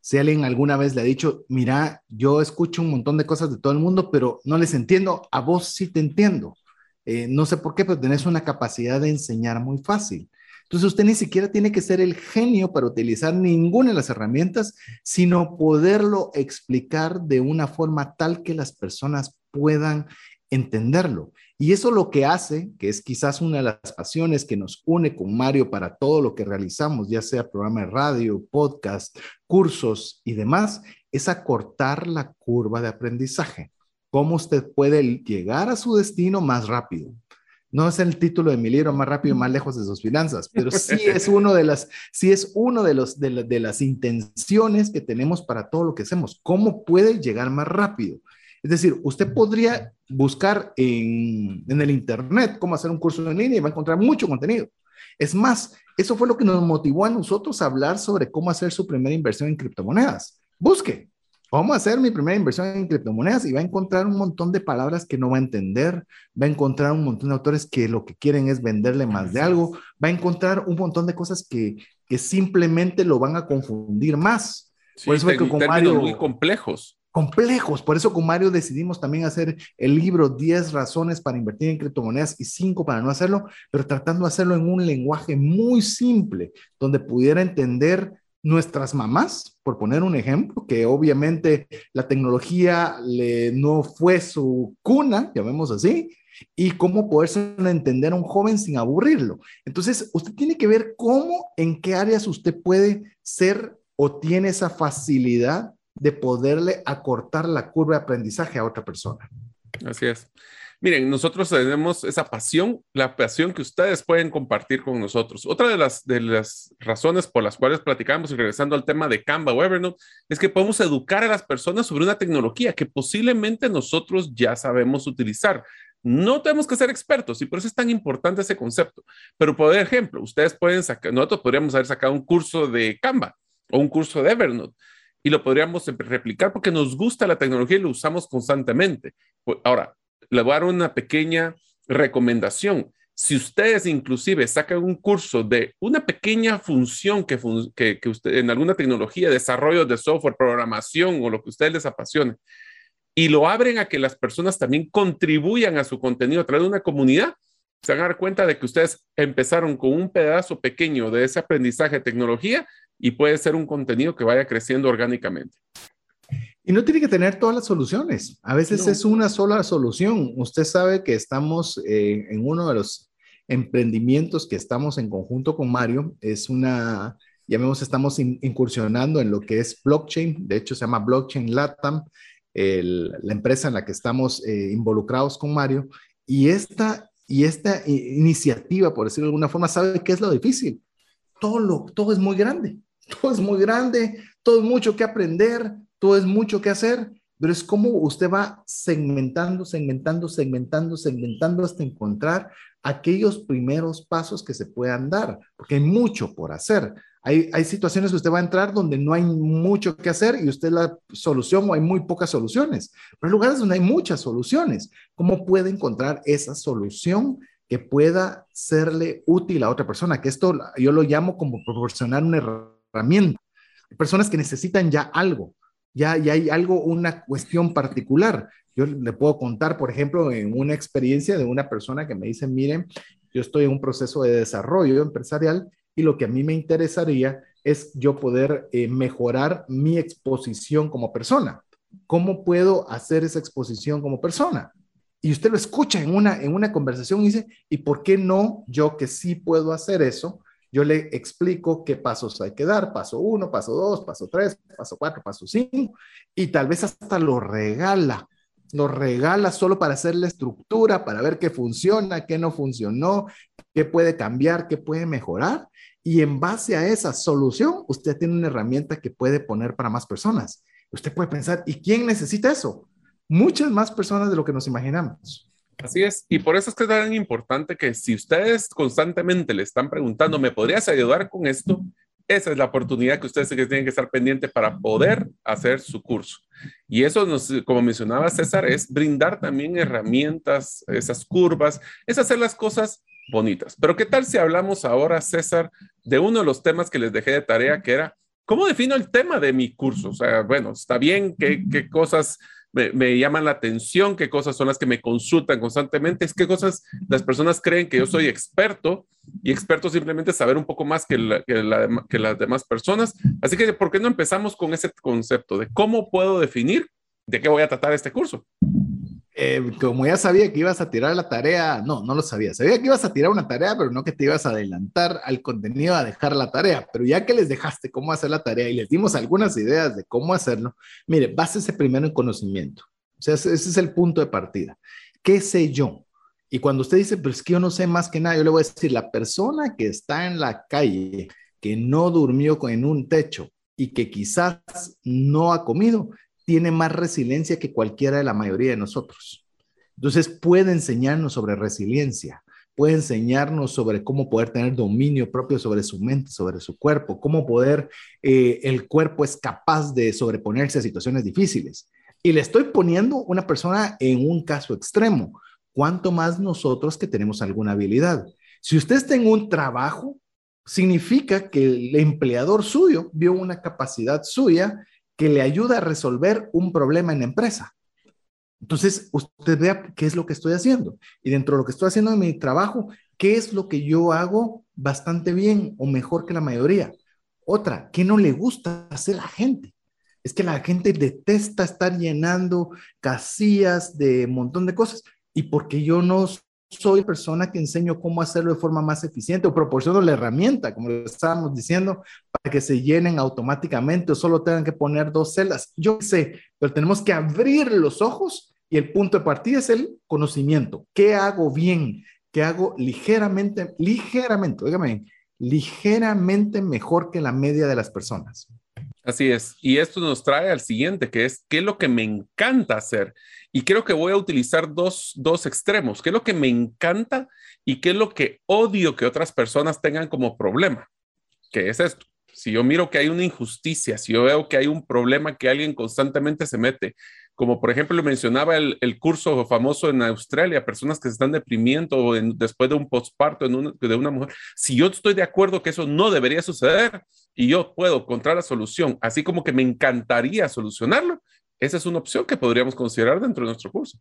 [SPEAKER 1] Si alguien alguna vez le ha dicho, mira, yo escucho un montón de cosas de todo el mundo, pero no les entiendo, a vos sí te entiendo. Eh, no sé por qué, pero tenés una capacidad de enseñar muy fácil. Entonces usted ni siquiera tiene que ser el genio para utilizar ninguna de las herramientas, sino poderlo explicar de una forma tal que las personas puedan entenderlo. Y eso lo que hace, que es quizás una de las pasiones que nos une con Mario para todo lo que realizamos, ya sea programa de radio, podcast, cursos y demás, es acortar la curva de aprendizaje. Cómo usted puede llegar a su destino más rápido. No es el título de mi libro más rápido, más lejos de sus finanzas, pero sí [laughs] es uno de las, sí es uno de los de, de las intenciones que tenemos para todo lo que hacemos. ¿Cómo puede llegar más rápido? Es decir, usted podría buscar en, en, el Internet cómo hacer un curso en línea y va a encontrar mucho contenido. Es más, eso fue lo que nos motivó a nosotros a hablar sobre cómo hacer su primera inversión en criptomonedas. Busque, ¿cómo hacer mi primera inversión en criptomonedas? Y va a encontrar un montón de palabras que no va a entender, va a encontrar un montón de autores que lo que quieren es venderle más de algo, va a encontrar un montón de cosas que, que simplemente lo van a confundir más.
[SPEAKER 3] Sí, Por eso que con Mario, muy complejos
[SPEAKER 1] complejos. Por eso con Mario decidimos también hacer el libro 10 razones para invertir en criptomonedas y 5 para no hacerlo, pero tratando de hacerlo en un lenguaje muy simple, donde pudiera entender nuestras mamás, por poner un ejemplo, que obviamente la tecnología le, no fue su cuna, llamemos así, y cómo poderse entender a un joven sin aburrirlo. Entonces, usted tiene que ver cómo, en qué áreas usted puede ser o tiene esa facilidad de poderle acortar la curva de aprendizaje a otra persona.
[SPEAKER 3] Así es. Miren, nosotros tenemos esa pasión, la pasión que ustedes pueden compartir con nosotros. Otra de las, razones por las cuales platicamos y regresando al tema de Canva o Evernote es que podemos educar a las personas sobre una tecnología que posiblemente nosotros ya sabemos utilizar. No tenemos que ser expertos y por eso es tan importante ese concepto. Pero, por ejemplo, ustedes pueden sacar, nosotros podríamos haber sacado un curso de Canva o un curso de Evernote y lo podríamos replicar porque nos gusta la tecnología y lo usamos constantemente. Ahora, le una pequeña recomendación. Si ustedes inclusive sacan un curso de una pequeña función que, que, usted, en alguna tecnología, desarrollo de software, programación o lo que a ustedes les apasione, y lo abren a que las personas también contribuyan a su contenido a través de una comunidad, se van a dar cuenta de que ustedes empezaron con un pedazo pequeño de ese aprendizaje de tecnología y puede ser un contenido que vaya creciendo orgánicamente.
[SPEAKER 1] Y no tiene que tener todas las soluciones. A veces es una sola solución. Usted sabe que estamos eh, en uno de los emprendimientos que estamos en conjunto con Mario. Es una, llamemos, estamos incursionando en lo que es blockchain. De hecho, se llama Blockchain Latam, la empresa en la que estamos eh, involucrados con Mario. Y esta, y esta iniciativa, por decirlo de alguna forma, sabe qué es lo difícil. Todo, lo, todo es muy grande [laughs] todo es muy grande, todo es mucho que aprender, todo es mucho que hacer, pero es como usted va segmentando, segmentando, segmentando, segmentando hasta encontrar aquellos primeros pasos que se puedan dar, porque hay mucho por hacer. Hay, hay situaciones que usted va a entrar donde no hay mucho que hacer y usted la solución o hay muy pocas soluciones, pero hay lugares donde hay muchas soluciones. ¿Cómo puede encontrar esa solución que pueda serle útil a otra persona? Que esto yo lo llamo como proporcionar una herramienta. personas que necesitan ya algo, ya, ya hay algo, una cuestión particular. Yo le puedo contar, por ejemplo, en una experiencia de una persona que me dice, miren, yo estoy en un proceso de desarrollo empresarial y lo que a mí me interesaría es yo poder eh, mejorar mi exposición como persona. ¿Cómo puedo hacer esa exposición como persona? Y usted lo escucha en una, en una conversación y dice, ¿y por qué no yo que sí puedo hacer eso? Yo le explico qué pasos hay que dar, paso uno, paso dos, paso tres, paso cuatro, paso cinco, y tal vez hasta lo regala, lo regala solo para hacer la estructura, para ver qué funciona, qué no funcionó, qué puede cambiar, qué puede mejorar. Y en base a esa solución, usted tiene una herramienta que puede poner para más personas. Usted puede pensar, ¿y quién necesita eso? Muchas más personas de lo que nos imaginamos.
[SPEAKER 3] Así es, y por eso es que es tan importante que si ustedes constantemente le están preguntando, ¿me podrías ayudar con esto? Esa es la oportunidad que ustedes tienen que estar pendientes para poder hacer su curso. Y eso, nos, como mencionaba César, es brindar también herramientas, esas curvas, es hacer las cosas bonitas. Pero ¿qué tal si hablamos ahora, César, de uno de los temas que les dejé de tarea, que era, ¿cómo defino el tema de mi curso? O sea, bueno, está bien, qué, qué cosas me, llaman la atención, qué cosas son las que me consultan constantemente, es qué cosas las personas creen que yo soy experto y experto simplemente saber un poco más que, que las demás personas. Así que, ¿por qué no empezamos con ese concepto de cómo puedo definir de qué voy a tratar este curso?
[SPEAKER 1] Eh, como ya sabía que ibas a tirar la tarea, no, no lo sabía. Sabía que ibas a tirar una tarea, pero no que te ibas a adelantar al contenido a dejar la tarea. Pero ya que les dejaste cómo hacer la tarea y les dimos algunas ideas de cómo hacerlo, mire, básese primero en conocimiento. O sea, ese es el punto de partida. ¿Qué sé yo? Y cuando usted dice, pero es que yo no sé más que nada, yo le voy a decir, la persona que está en la calle, que no durmió en un techo y que quizás no ha comido, tiene más resiliencia que cualquiera de la mayoría de nosotros. Entonces puede enseñarnos sobre resiliencia, puede enseñarnos sobre cómo poder tener dominio propio sobre su mente, sobre su cuerpo, cómo poder, eh, el cuerpo es capaz de sobreponerse a situaciones difíciles. Y le estoy poniendo una persona en un caso extremo, cuanto más nosotros que tenemos alguna habilidad. Si usted está un trabajo, significa que el empleador suyo vio una capacidad suya que le ayuda a resolver un problema en empresa. Entonces, usted vea qué es lo que estoy haciendo. Y dentro de lo que estoy haciendo en mi trabajo, ¿qué es lo que yo hago bastante bien o mejor que la mayoría? Otra, ¿qué no le gusta hacer a la gente? Es que la gente detesta estar llenando casillas de un montón de cosas. Y porque yo no soy persona que enseño cómo hacerlo de forma más eficiente o proporciono la herramienta, como estábamos diciendo, para que se llenen automáticamente o solo tengan que poner dos celdas. Yo sé, pero tenemos que abrir los ojos y el punto de partida es el conocimiento. ¿Qué hago bien? ¿Qué hago ligeramente, ligeramente, dígame, ligeramente mejor que la media de las personas?
[SPEAKER 3] Así es. Y esto nos trae al siguiente, que es qué es lo que me encanta hacer. Y creo que voy a utilizar dos, dos extremos. ¿Qué es lo que me encanta y qué es lo que odio que otras personas tengan como problema? ¿Qué es esto? Si yo miro que hay una injusticia, si yo veo que hay un problema que alguien constantemente se mete, como por ejemplo mencionaba el, el curso famoso en Australia, personas que se están deprimiendo después de un postparto de una mujer, si yo estoy de acuerdo que eso no debería suceder y yo puedo encontrar la solución, así como que me encantaría solucionarlo, esa es una opción que podríamos considerar dentro de nuestro curso.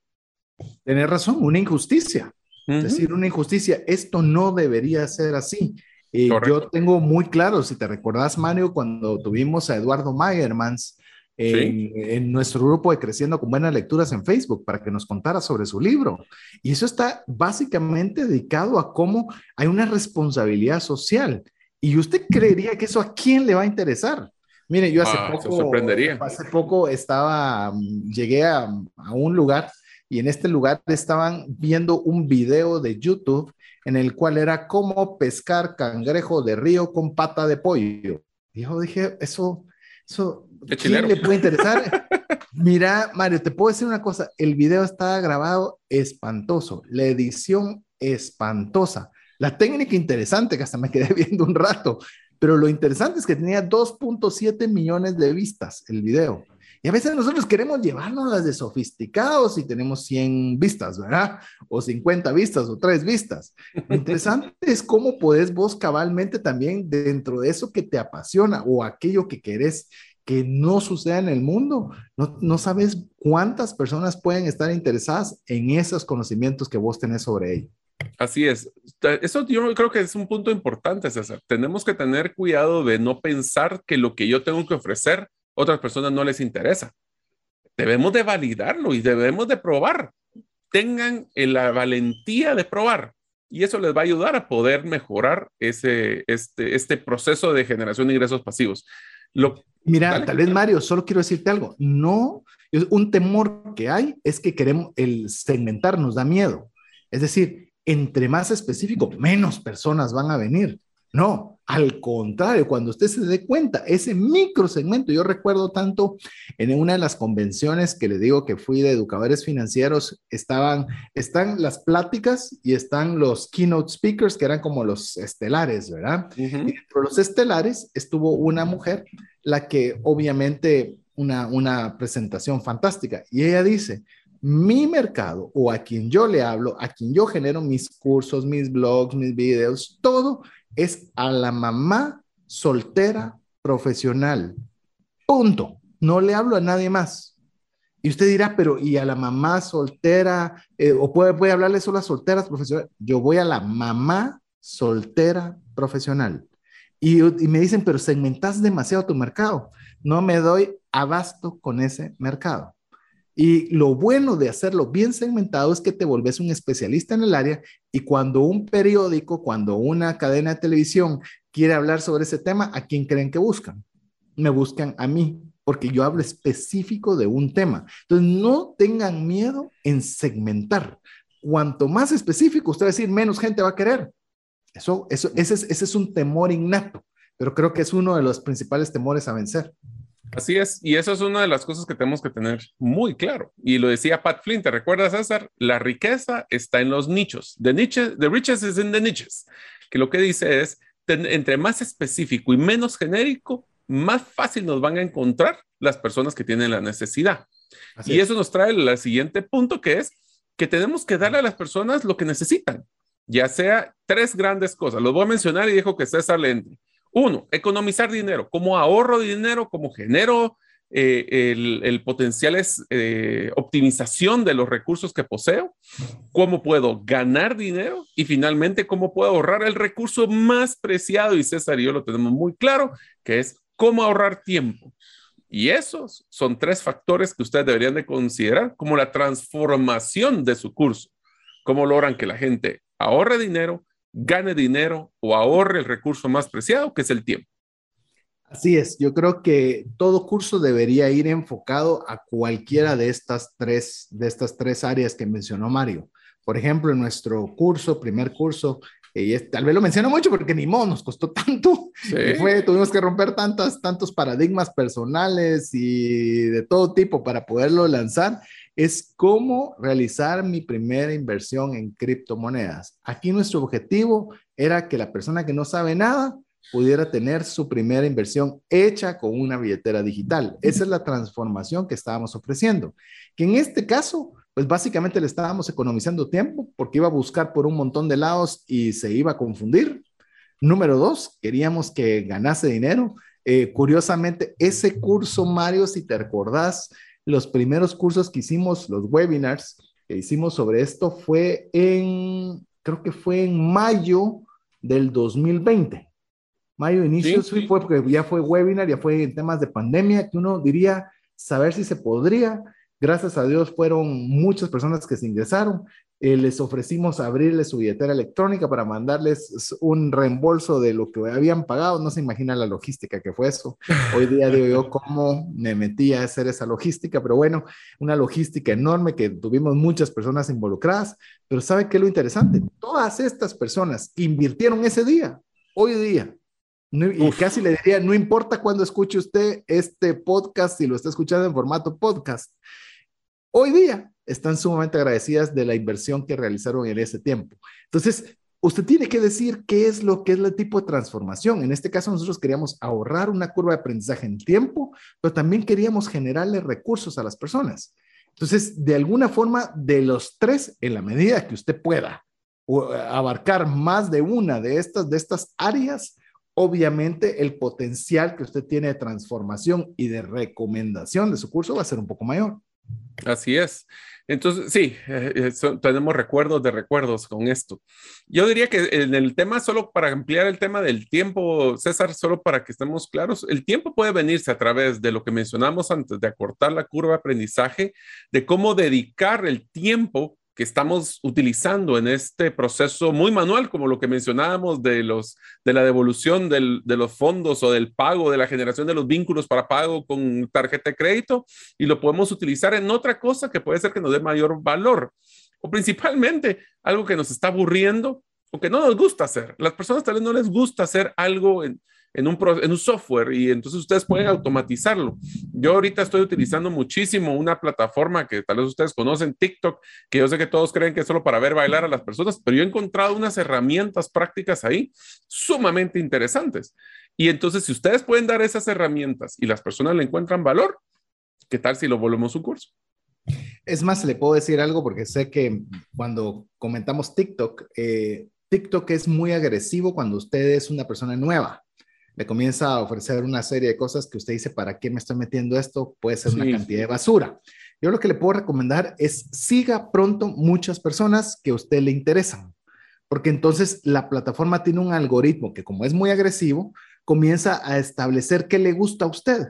[SPEAKER 1] Tienes razón, una injusticia. Es decir, una injusticia, esto no debería ser así. Eh, yo tengo muy claro, si te recordás, Mario, cuando tuvimos a Eduardo Mayermans, en, nuestro grupo de Creciendo con Buenas Lecturas en Facebook para que nos contara sobre su libro. Y eso está básicamente dedicado a cómo hay una responsabilidad social. Y usted creería que eso a quién le va a interesar. Mire, yo hace ah, poco, hace poco estaba, llegué a, a un lugar y en este lugar estaban viendo un video de YouTube en el cual era cómo pescar cangrejo de río con pata de pollo. Y yo dije, eso, eso ¿Quién le puede interesar? [laughs] Mira, Mario, te puedo decir una cosa, el video está grabado espantoso, la edición espantosa, la técnica interesante, que hasta me quedé [laughs] viendo un rato, pero lo interesante es que tenía 2.7 millones de vistas el video. Y a veces nosotros queremos llevarnos las de sofisticados y tenemos 100 vistas, ¿verdad? O 50 vistas o 3 vistas. Lo interesante es cómo puedes vos cabalmente también dentro de eso que te apasiona o aquello que querés que no suceda en el mundo. No, no, sabes cuántas personas pueden estar interesadas en esos conocimientos que vos tenés sobre ello.
[SPEAKER 3] Así es. Eso yo creo que es un punto importante, César. Tenemos que tener cuidado de no pensar que lo que yo tengo que ofrecer, otras personas no les interesa. Debemos de validarlo y debemos de probar. Tengan la valentía de probar y eso les va a ayudar a poder mejorar ese, este, este proceso de generación de ingresos pasivos.
[SPEAKER 1] Mira, tal vez Mario, solo quiero decirte algo. No, un temor que hay es que queremos, el segmentar nos da miedo. Es decir, entre más específico, menos personas van a venir. No, al contrario, cuando usted se dé cuenta, ese micro segmento, yo recuerdo tanto en una de las convenciones que le digo que fui de educadores financieros, estaban, están las pláticas y están los keynote speakers, que eran como los estelares, ¿verdad? Y entre los estelares estuvo una mujer, la que obviamente una, una presentación fantástica, y ella dice, mi mercado o a quien yo le hablo, a quien yo genero mis cursos, mis blogs, mis videos, todo es a la mamá soltera profesional. Punto. No le hablo a nadie más. Y usted dirá, pero ¿y a la mamá soltera? Eh, ¿O puede, puede hablarle solo a solteras profesionales? Yo voy a la mamá soltera profesional. Y, me dicen, pero segmentas demasiado tu mercado. No me doy abasto con ese mercado. Y lo bueno de hacerlo bien segmentado es que te volvés un especialista en el área y cuando un periódico, cuando una cadena de televisión quiere hablar sobre ese tema, ¿a quién creen que buscan? Me buscan a mí, porque yo hablo específico de un tema. Entonces, no tengan miedo en segmentar. Cuanto más específico usted va a decir, menos gente va a querer. Eso, eso, ese, es, ese es un temor innato, pero creo que es uno de los principales temores a vencer.
[SPEAKER 3] Así es, y eso es una de las cosas que tenemos que tener muy claro. Y lo decía Pat Flynn, ¿te recuerdas, César? La riqueza está en los nichos. The, niche, the riches is in the niches. Que lo que dice es, entre más específico y menos genérico, más fácil nos van a encontrar las personas que tienen la necesidad. y eso nos trae al siguiente punto, que es que tenemos que darle a las personas lo que necesitan, ya sea tres grandes cosas. Los voy a mencionar y dejo que César le entre. Uno, economizar dinero. ¿Cómo ahorro dinero? ¿Cómo genero eh, el, potencial es eh, optimización de los recursos que poseo? ¿Cómo puedo ganar dinero? Y finalmente, ¿cómo puedo ahorrar el recurso más preciado? Y César y yo lo tenemos muy claro, que es cómo ahorrar tiempo. Y esos son tres factores que ustedes deberían de considerar como la transformación de su curso. ¿Cómo logran que la gente ahorre dinero, gane dinero o ahorre el recurso más preciado, que es el tiempo.
[SPEAKER 1] Así es, yo creo que todo curso debería ir enfocado a cualquiera de estas tres, de estas tres áreas que mencionó Mario. Por ejemplo, en nuestro curso, primer curso, y tal vez lo menciono mucho porque ni modo, nos costó tanto, fue, tuvimos que romper tantas, tantos paradigmas personales y de todo tipo para poderlo lanzar es cómo realizar mi primera inversión en criptomonedas. Aquí nuestro objetivo era que la persona que no sabe nada pudiera tener su primera inversión hecha con una billetera digital. Esa es la transformación que estábamos ofreciendo. Que en este caso, pues básicamente le estábamos economizando tiempo porque iba a buscar por un montón de lados y se iba a confundir. Número dos, queríamos que ganase dinero. Eh, curiosamente, ese curso, Mario, si te acordás, los primeros cursos que hicimos, los webinars que hicimos sobre esto fue en, creo que fue en mayo del 2020. Mayo inicio sí, fue porque ya fue webinar, ya fue en temas de pandemia, que uno diría saber si se podría. Gracias a Dios fueron muchas personas que se ingresaron eh, les ofrecimos abrirles su billetera electrónica para mandarles un reembolso de lo que habían pagado. No se imagina la logística que fue eso. Hoy día digo yo [laughs] cómo me metí a hacer esa logística, pero bueno, una logística enorme que tuvimos muchas personas involucradas. Pero ¿sabe qué es lo interesante? Todas estas personas invirtieron ese día, hoy día. y casi le diría, no importa cuándo escuche usted este podcast, si lo está escuchando en formato podcast, hoy día están sumamente agradecidas de la inversión que realizaron en ese tiempo. Entonces, usted tiene que decir qué es lo que es el tipo de transformación. En este caso, nosotros queríamos ahorrar una curva de aprendizaje en tiempo, pero también queríamos generarle recursos a las personas. Entonces, de alguna forma, de los tres, en la medida que usted pueda abarcar más de una de estas, de estas áreas, obviamente el potencial que usted tiene de transformación y de recomendación de su curso va a ser un poco mayor.
[SPEAKER 3] Así es. Entonces, sí, eh, eh, tenemos recuerdos de recuerdos con esto. Yo diría que en el tema, solo para ampliar el tema del tiempo, César, solo para que estemos claros, el tiempo puede venirse a través de lo que mencionamos antes, de acortar la curva aprendizaje, de cómo dedicar el tiempo que estamos utilizando en este proceso muy manual, como lo que mencionábamos de, los, de la devolución de los fondos o del pago, de la generación de los vínculos para pago con tarjeta de crédito, y lo podemos utilizar en otra cosa que puede ser que nos dé mayor valor, o principalmente algo que nos está aburriendo o que no nos gusta hacer. Las personas tal vez no les gusta hacer algo en, en un, en un software y entonces ustedes pueden automatizarlo. Yo ahorita estoy utilizando muchísimo una plataforma que tal vez ustedes conocen, TikTok, que yo sé que todos creen que es solo para ver bailar a las personas, pero yo he encontrado unas herramientas prácticas ahí sumamente interesantes. Y entonces, si ustedes pueden dar esas herramientas y las personas le encuentran valor, ¿qué tal si lo volvemos un curso?
[SPEAKER 1] Es más, le puedo decir algo porque sé que cuando comentamos TikTok, eh, TikTok es muy agresivo cuando usted es una persona nueva le comienza a ofrecer una serie de cosas que usted dice, ¿para qué me estoy metiendo esto? Puede ser una cantidad de basura. yo lo que le puedo recomendar es siga pronto muchas personas que a usted le interesan, porque entonces la plataforma tiene un algoritmo que como es muy agresivo, comienza a establecer qué le gusta a usted.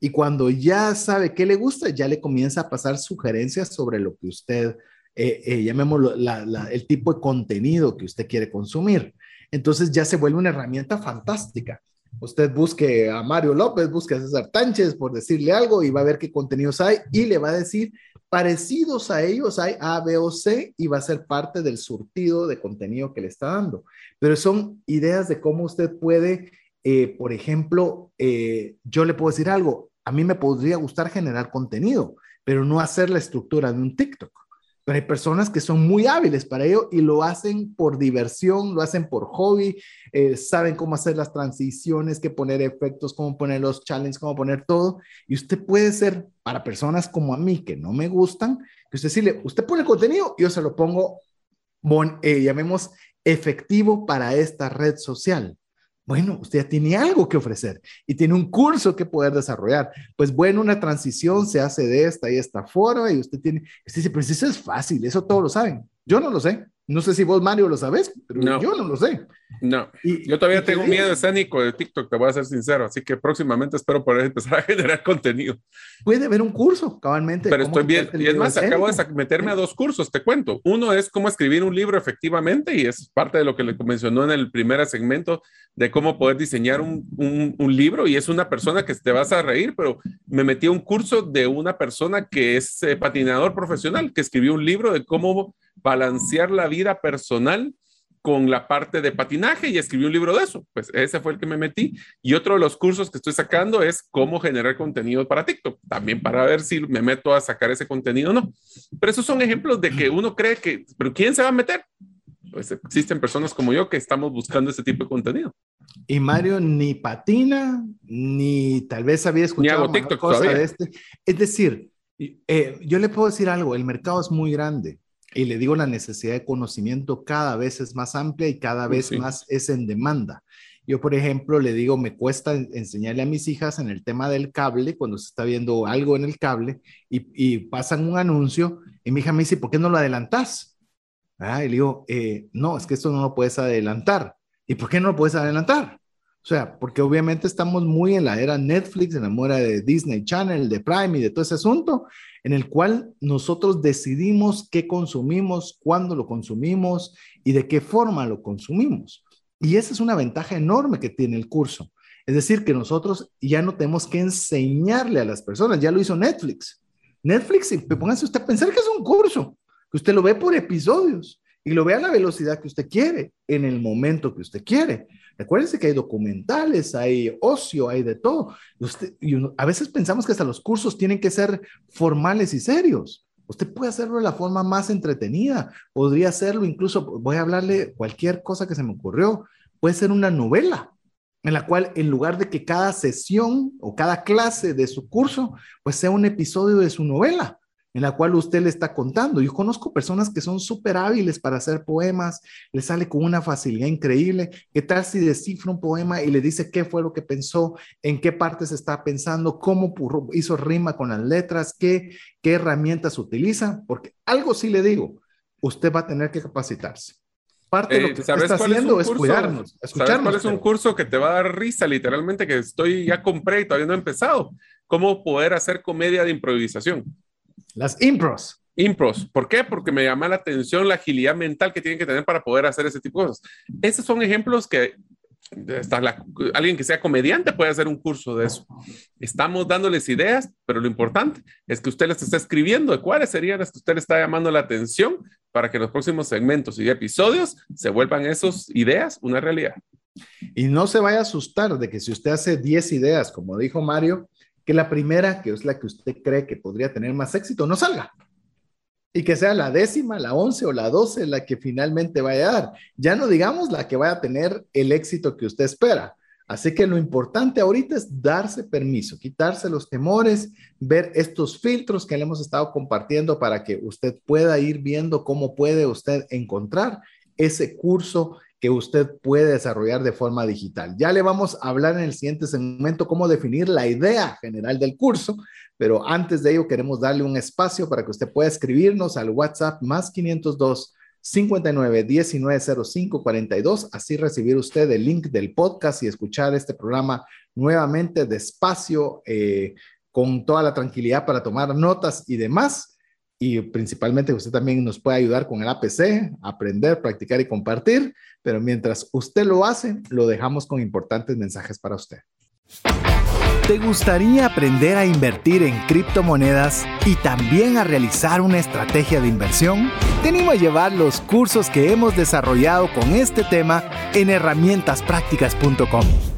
[SPEAKER 1] Y cuando ya sabe qué le gusta, ya le comienza a pasar sugerencias sobre lo que usted, eh, eh, llamémoslo, el tipo de contenido que usted quiere consumir. Entonces ya se vuelve una herramienta fantástica. Usted busque a Mario López, busque a César Tánchez por decirle algo y va a ver qué contenidos hay y le va a decir parecidos a ellos hay A, B o C y va a ser parte del surtido de contenido que le está dando. Pero son ideas de cómo usted puede, eh, por ejemplo, eh, yo le puedo decir algo, a mí me podría gustar generar contenido, pero no hacer la estructura de un TikTok. Pero hay personas que son muy hábiles para ello y lo hacen por diversión, lo hacen por hobby, eh, saben cómo hacer las transiciones, qué poner efectos, cómo poner los challenges, cómo poner todo. Y usted puede ser, para personas como a mí que no me gustan, que usted decirle, usted pone el contenido, yo se lo pongo, bon, eh, llamemos efectivo para esta red social. Bueno, usted ya tiene algo que ofrecer y tiene un curso que poder desarrollar. Pues bueno, una transición se hace de esta y esta forma y usted tiene, usted dice, pero eso es fácil, eso todos lo saben. Yo no lo sé. No sé si vos, Mario, lo sabes, pero yo no lo sé.
[SPEAKER 3] No, yo todavía tengo miedo escénico de TikTok, te voy a ser sincero, así que próximamente espero poder empezar a [laughs] generar contenido.
[SPEAKER 1] Puede haber un curso, cabalmente.
[SPEAKER 3] Pero estoy bien, y es más, acabo de meterme a dos cursos, te cuento. Uno es cómo escribir un libro efectivamente, y es parte de lo que le mencionó en el primer segmento de cómo poder diseñar un, un, libro, y es una persona que te vas a reír, pero me metí a un curso de una persona que es eh, patinador profesional, que escribió un libro de cómo balancear la vida personal con la parte de patinaje y escribí un libro de eso. Pues ese fue el que me metí. Y otro de los cursos que estoy sacando es cómo generar contenido para TikTok, también para ver si me meto a sacar ese contenido o no. Pero esos son ejemplos de que uno cree que, pero ¿quién se va a meter? Pues existen personas como yo que estamos buscando ese tipo de contenido.
[SPEAKER 1] Y Mario ni patina, ni tal vez había escuchado
[SPEAKER 3] TikTok cosa de este.
[SPEAKER 1] Es decir, eh, yo le puedo decir algo, el mercado es muy grande y le digo, la necesidad de conocimiento cada vez es más amplia y cada vez más es en demanda. Yo, por ejemplo, le digo, me cuesta enseñarle a mis hijas en el tema del cable, cuando se está viendo algo en el cable y, pasan un anuncio, y mi hija me dice, ¿por qué no lo adelantas? Ah, y le digo, eh, no, es que esto no lo puedes adelantar. ¿Y por qué no lo puedes adelantar? O sea, porque obviamente estamos muy en la era Netflix, en la era de Disney Channel, de Prime y de todo ese asunto, en el cual nosotros decidimos qué consumimos, cuándo lo consumimos y de qué forma lo consumimos. Y esa es una ventaja enorme que tiene el curso. Es decir, que nosotros ya no tenemos que enseñarle a las personas, ya lo hizo Netflix. Netflix, póngase usted a pensar que es un curso, que usted lo ve por episodios y lo ve a la velocidad que usted quiere, en el momento que usted quiere. Recuérdense que hay documentales, hay ocio, hay de todo. Usted, a veces pensamos que hasta los cursos tienen que ser formales y serios. Usted puede hacerlo de la forma más entretenida, podría hacerlo incluso, voy a hablarle cualquier cosa que se me ocurrió, puede ser una novela en la cual en lugar de que cada sesión o cada clase de su curso, pues sea un episodio de su novela en la cual usted le está contando. Yo conozco personas que son súper hábiles para hacer poemas, le sale con una facilidad increíble. ¿Qué tal si descifra un poema y le dice qué fue lo que pensó, en qué partes está pensando, cómo hizo rima con las letras, qué, qué herramientas utiliza? Porque algo sí le digo, usted va a tener que capacitarse. Parte de lo eh, que está haciendo es, cuidarnos, escucharnos.
[SPEAKER 3] ¿Cuál es un curso que te va a dar risa, literalmente, que estoy ya compré y todavía no he empezado? ¿Cómo poder hacer comedia de improvisación?
[SPEAKER 1] Las impros.
[SPEAKER 3] Impros. ¿Por qué? Porque me llama la atención la agilidad mental que tienen que tener para poder hacer ese tipo de cosas. Esos son ejemplos que alguien que sea comediante puede hacer un curso de eso. Estamos dándoles ideas, pero lo importante es que usted les está escribiendo de cuáles serían las que usted le está llamando la atención para que los próximos segmentos y episodios se vuelvan esas ideas una realidad.
[SPEAKER 1] Y no se vaya a asustar de que si usted hace 10 ideas, como dijo Mario, que la primera, que es la que usted cree que podría tener más éxito, no salga. Y que sea la décima, la once o la doce la que finalmente vaya a dar. Ya no digamos la que vaya a tener el éxito que usted espera. Así que lo importante ahorita es darse permiso, quitarse los temores, ver estos filtros que le hemos estado compartiendo para que usted pueda ir viendo cómo puede usted encontrar ese curso que usted puede desarrollar de forma digital. Ya le vamos a hablar en el siguiente segmento cómo definir la idea general del curso, pero antes de ello queremos darle un espacio para que usted pueda escribirnos al WhatsApp más 502 59 19 05 42, así recibir usted el link del podcast y escuchar este programa nuevamente despacio, eh, con toda la tranquilidad para tomar notas y demás. Y principalmente usted también nos puede ayudar con el APC, aprender, practicar y compartir, pero mientras usted lo hace, lo dejamos con importantes mensajes para usted.
[SPEAKER 4] ¿Te gustaría aprender a invertir en criptomonedas y también a realizar una estrategia de inversión? Te animo a llevar los cursos que hemos desarrollado con este tema en herramientasprácticas.com.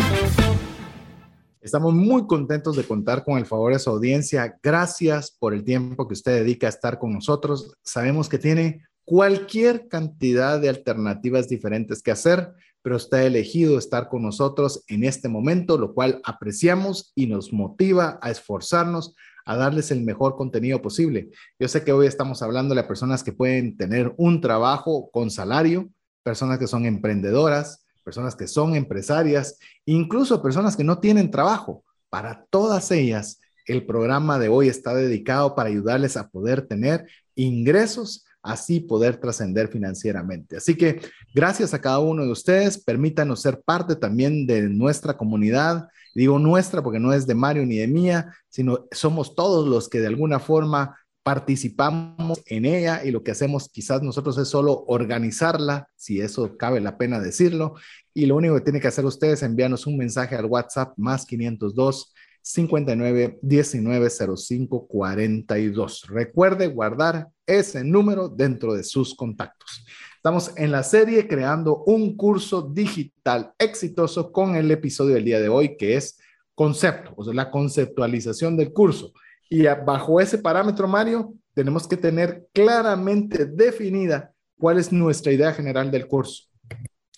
[SPEAKER 1] Estamos muy contentos de contar con el favor de su audiencia. Gracias por el tiempo que usted dedica a estar con nosotros. Sabemos que tiene cualquier cantidad de alternativas diferentes que hacer, pero usted ha elegido estar con nosotros en este momento, lo cual apreciamos y nos motiva a esforzarnos a darles el mejor contenido posible. Yo sé que hoy estamos hablando de personas que pueden tener un trabajo con salario, personas que son emprendedoras, personas que son empresarias, incluso personas que no tienen trabajo. Para todas ellas, el programa de hoy está dedicado para ayudarles a poder tener ingresos, así poder trascender financieramente. Así que gracias a cada uno de ustedes, permítanos ser parte también de nuestra comunidad. Digo nuestra porque no es de Mario ni de mía, sino somos todos los que de alguna forma participamos en ella y lo que hacemos quizás nosotros es solo organizarla, si eso cabe la pena decirlo, y lo único que tiene que hacer ustedes es enviarnos un mensaje al WhatsApp más 502 59 19 05 42. Recuerde guardar ese número dentro de sus contactos. Estamos en la serie creando un curso digital exitoso con el episodio del día de hoy que es concepto, o sea, la conceptualización del curso. Y bajo ese parámetro, Mario, tenemos que tener claramente definida cuál es nuestra idea general del curso.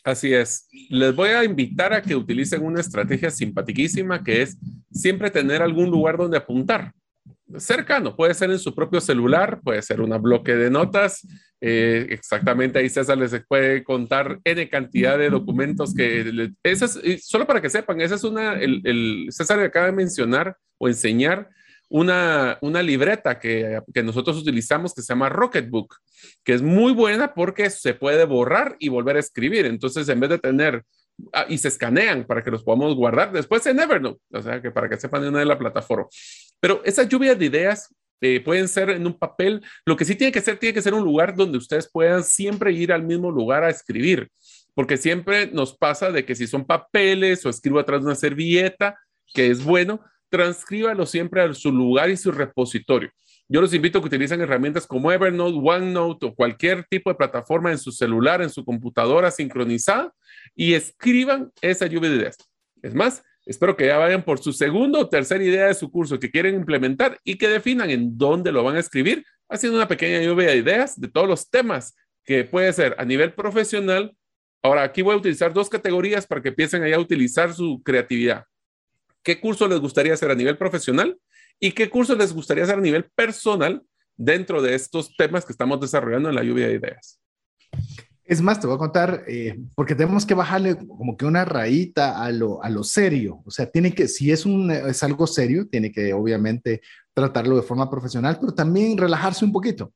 [SPEAKER 3] Así es. Les voy a invitar a que utilicen una estrategia simpaticísima que es siempre tener algún lugar donde apuntar. Cercano, puede ser en su propio celular, puede ser una bloque de notas. Eh, exactamente ahí César les puede contar N cantidad de documentos que... solo para que sepan, esa es una... El, el César acaba de mencionar o enseñar una, una libreta que, que, nosotros utilizamos que se llama Rocketbook, que es muy buena porque se puede borrar y volver a escribir. Entonces, en vez de tener, ah, y se escanean para que los podamos guardar después en Evernote, o sea, que para que sepan de una de la plataforma. Pero esa lluvia de ideas eh, pueden ser en un papel. Lo que sí tiene que ser, tiene que ser un lugar donde ustedes puedan siempre ir al mismo lugar a escribir, porque siempre nos pasa de que si son papeles o escribo atrás de una servilleta, que es bueno, transcríbalo siempre a su lugar y su repositorio. Yo los invito a que utilicen herramientas como Evernote, OneNote o cualquier tipo de plataforma en su celular, en su computadora sincronizada y escriban esa lluvia de ideas. Es más, espero que ya vayan por su segundo o tercera idea de su curso que quieren implementar y que definan en dónde lo van a escribir, haciendo una pequeña lluvia de ideas de todos los temas que puede ser a nivel profesional. Ahora, aquí voy a utilizar dos categorías para que empiecen a utilizar su creatividad qué curso les gustaría hacer a nivel profesional y qué curso les gustaría hacer a nivel personal dentro de estos temas que estamos desarrollando en la lluvia de ideas.
[SPEAKER 1] Es más, te voy a contar, eh, porque tenemos que bajarle como que una rayita a lo, a lo serio. O sea, tiene que, si es, un, es algo serio, tiene que obviamente tratarlo de forma profesional, pero también relajarse un poquito.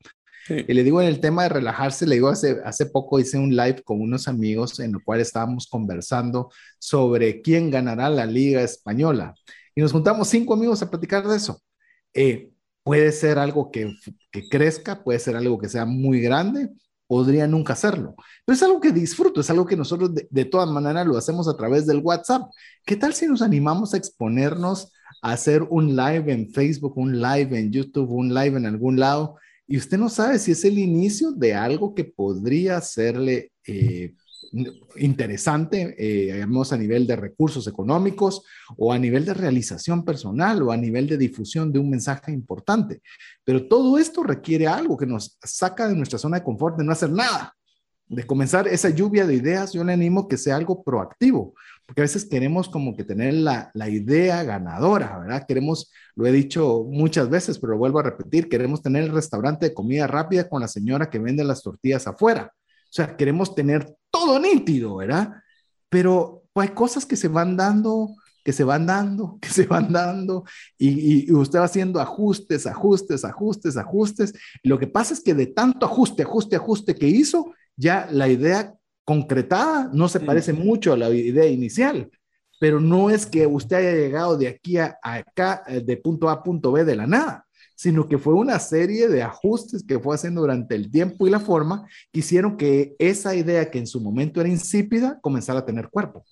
[SPEAKER 1] Y le digo en el tema de relajarse, le digo, hace, hace poco hice un live con unos amigos en el cual estábamos conversando sobre quién ganará la Liga Española. Y nos juntamos cinco amigos a platicar de eso. Eh, puede ser algo que, que crezca, puede ser algo que sea muy grande, podría nunca hacerlo. Pero es algo que disfruto, es algo que nosotros de, de, todas maneras lo hacemos a través del WhatsApp. ¿Qué tal si nos animamos a exponernos a hacer un live en Facebook, un live en YouTube, un live en algún lado y usted no sabe si es el inicio de algo que podría serle eh, interesante, eh, a nivel de recursos económicos o a nivel de realización personal o a nivel de difusión de un mensaje importante. Pero todo esto requiere algo que nos saca de nuestra zona de confort, de no hacer nada, de comenzar esa lluvia de ideas. Yo le animo que sea algo proactivo, porque a veces queremos como que tener la, la idea ganadora, ¿verdad? Queremos, lo he dicho muchas veces, pero lo vuelvo a repetir, queremos tener el restaurante de comida rápida con la señora que vende las tortillas afuera o sea, queremos tener todo nítido, ¿verdad? Pero pues, hay cosas que se van dando, que se van dando, [laughs] que se van dando, y, usted va haciendo ajustes, ajustes, ajustes, ajustes. lo que pasa es que de tanto ajuste, ajuste, ajuste que hizo, ya la idea concretada no se parece mucho a la idea inicial, pero no es que usted haya llegado de aquí a acá, eh, de punto A a punto B de la nada sino que fue una serie de ajustes que fue haciendo durante el tiempo y la forma que hicieron que esa idea que en su momento era insípida comenzara a tener cuerpo.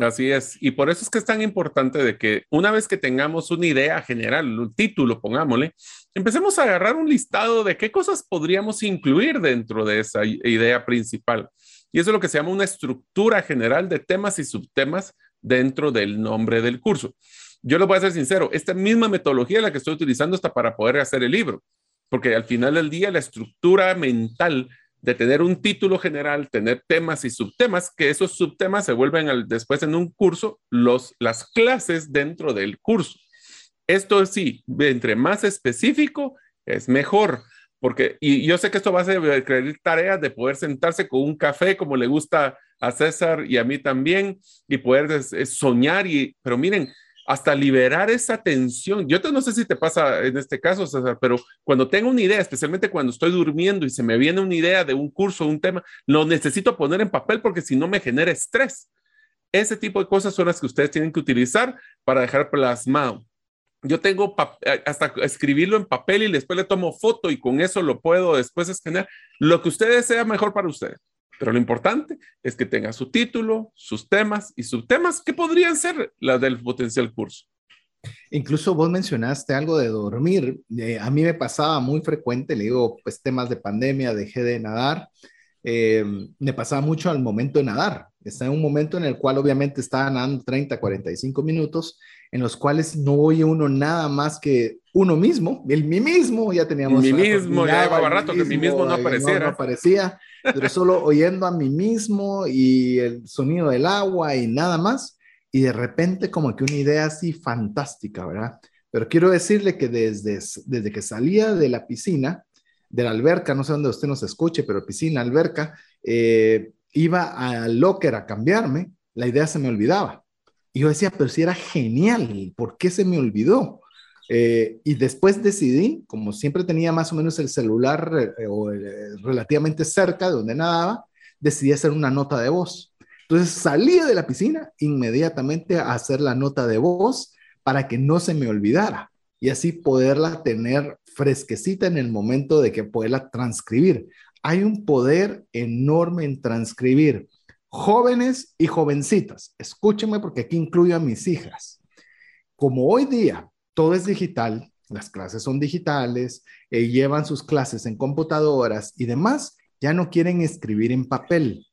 [SPEAKER 3] Así es, y por eso es que es tan importante de que una vez que tengamos una idea general, un título, pongámosle, empecemos a agarrar un listado de qué cosas podríamos incluir dentro de esa idea principal. Y eso es lo que se llama una estructura general de temas y subtemas dentro del nombre del curso. Yo les voy a ser sincero, esta misma metodología la que estoy utilizando está para poder hacer el libro, porque al final del día la estructura mental de tener un título general, tener temas y subtemas, que esos subtemas se vuelven después en un curso, los, las clases dentro del curso. Esto sí, entre más específico es mejor, porque, y yo sé que esto va a ser crear tareas de poder sentarse con un café como le gusta a César y a mí también, y poder soñar, y, pero miren, hasta liberar esa tensión. Yo no sé si te pasa en este caso, César, pero cuando tengo una idea, especialmente cuando estoy durmiendo y se me viene una idea de un curso, un tema, lo necesito poner en papel porque si no me genera estrés. Ese tipo de cosas son las que ustedes tienen que utilizar para dejar plasmado. Yo tengo eh, hasta escribirlo en papel y después le tomo foto y con eso lo puedo después escanear. Lo que ustedes sea mejor para ustedes. Pero lo importante es que tenga su título, sus temas y subtemas que podrían ser las del potencial curso.
[SPEAKER 1] Incluso vos mencionaste algo de dormir. Eh, a mí me pasaba muy frecuente, le digo, pues temas de pandemia, dejé de nadar. Eh, me pasaba mucho al momento de nadar. Está en un momento en el cual obviamente estaba nadando 30, 45 minutos, en los cuales no oye uno nada más que uno mismo, el mí mismo, ya teníamos...
[SPEAKER 3] Mi mismo, ya llevaba rato que mi mismo no apareciera.
[SPEAKER 1] no aparecía pero solo [laughs] oyendo a mí mismo y el sonido del agua y nada más. Y de repente como que una idea así fantástica, ¿verdad? Pero quiero decirle que desde, desde que salía de la piscina, de la alberca, no sé dónde usted nos escuche, pero piscina, alberca, eh, iba al locker a cambiarme, la idea se me olvidaba. Y yo decía, pero si era genial, ¿por qué se me olvidó? Eh, y después decidí, como siempre tenía más o menos el celular eh, eh, relativamente cerca de donde nadaba, decidí hacer una nota de voz. Entonces salí de la piscina inmediatamente a hacer la nota de voz para que no se me olvidara y así poderla tener fresquecita en el momento de que poderla transcribir. Hay un poder enorme en transcribir. Jóvenes y jovencitas, escúchenme porque aquí incluyo a mis hijas. Como hoy día todo es digital, las clases son digitales, eh, llevan sus clases en computadoras y demás, ya no quieren escribir en papel.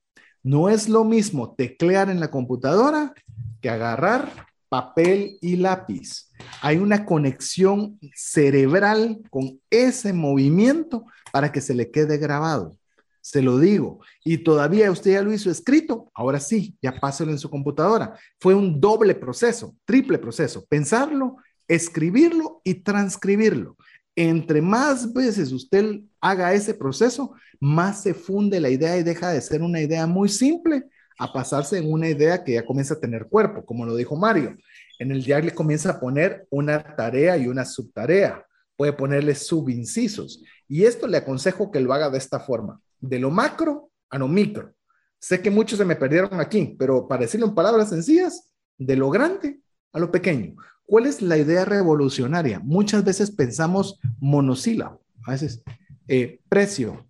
[SPEAKER 1] No es lo mismo teclear en la computadora que agarrar papel y lápiz. Hay una conexión cerebral con ese movimiento para que se le quede grabado. Se lo digo. Y todavía usted ya lo hizo escrito. Ahora sí, ya páselo en su computadora. Fue un doble proceso, triple proceso. Pensarlo, escribirlo y transcribirlo. Entre más veces usted haga ese proceso, más se funde la idea y deja de ser una idea muy simple a pasarse en una idea que ya comienza a tener cuerpo, como lo dijo Mario. En el diario le comienza a poner una tarea y una subtarea. Puede ponerle subincisos. Y esto le aconsejo que lo haga de esta forma, de lo macro a lo micro. Sé que muchos se me perdieron aquí, pero para decirlo en palabras sencillas, de lo grande a lo pequeño. ¿Cuál es la idea revolucionaria? Muchas veces pensamos monosílabo, a veces eh, precio,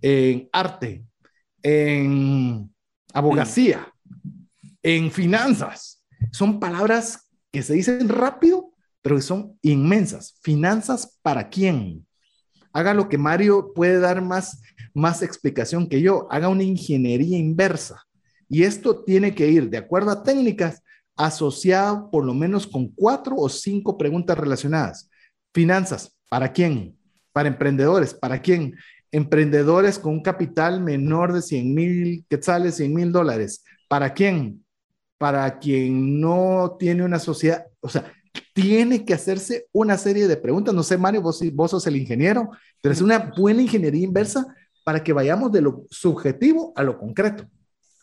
[SPEAKER 1] en arte, en abogacía, en finanzas. Son palabras que se dicen rápido, pero que son inmensas. ¿Finanzas para quién? haga lo que Mario puede dar más, más explicación que yo, haga una ingeniería inversa. Y esto tiene que ir, de acuerdo a técnicas, asociado por lo menos con cuatro o cinco preguntas relacionadas. Finanzas, ¿para quién? Para emprendedores, ¿para quién? Emprendedores con un capital menor de 100 mil quetzales, 100 mil dólares. ¿Para quién? Para quien no tiene una sociedad, o sea, tiene que hacerse una serie de preguntas. No sé, Mario, vos, vos sos el ingeniero, pero es una buena ingeniería inversa para que vayamos de lo subjetivo a lo concreto.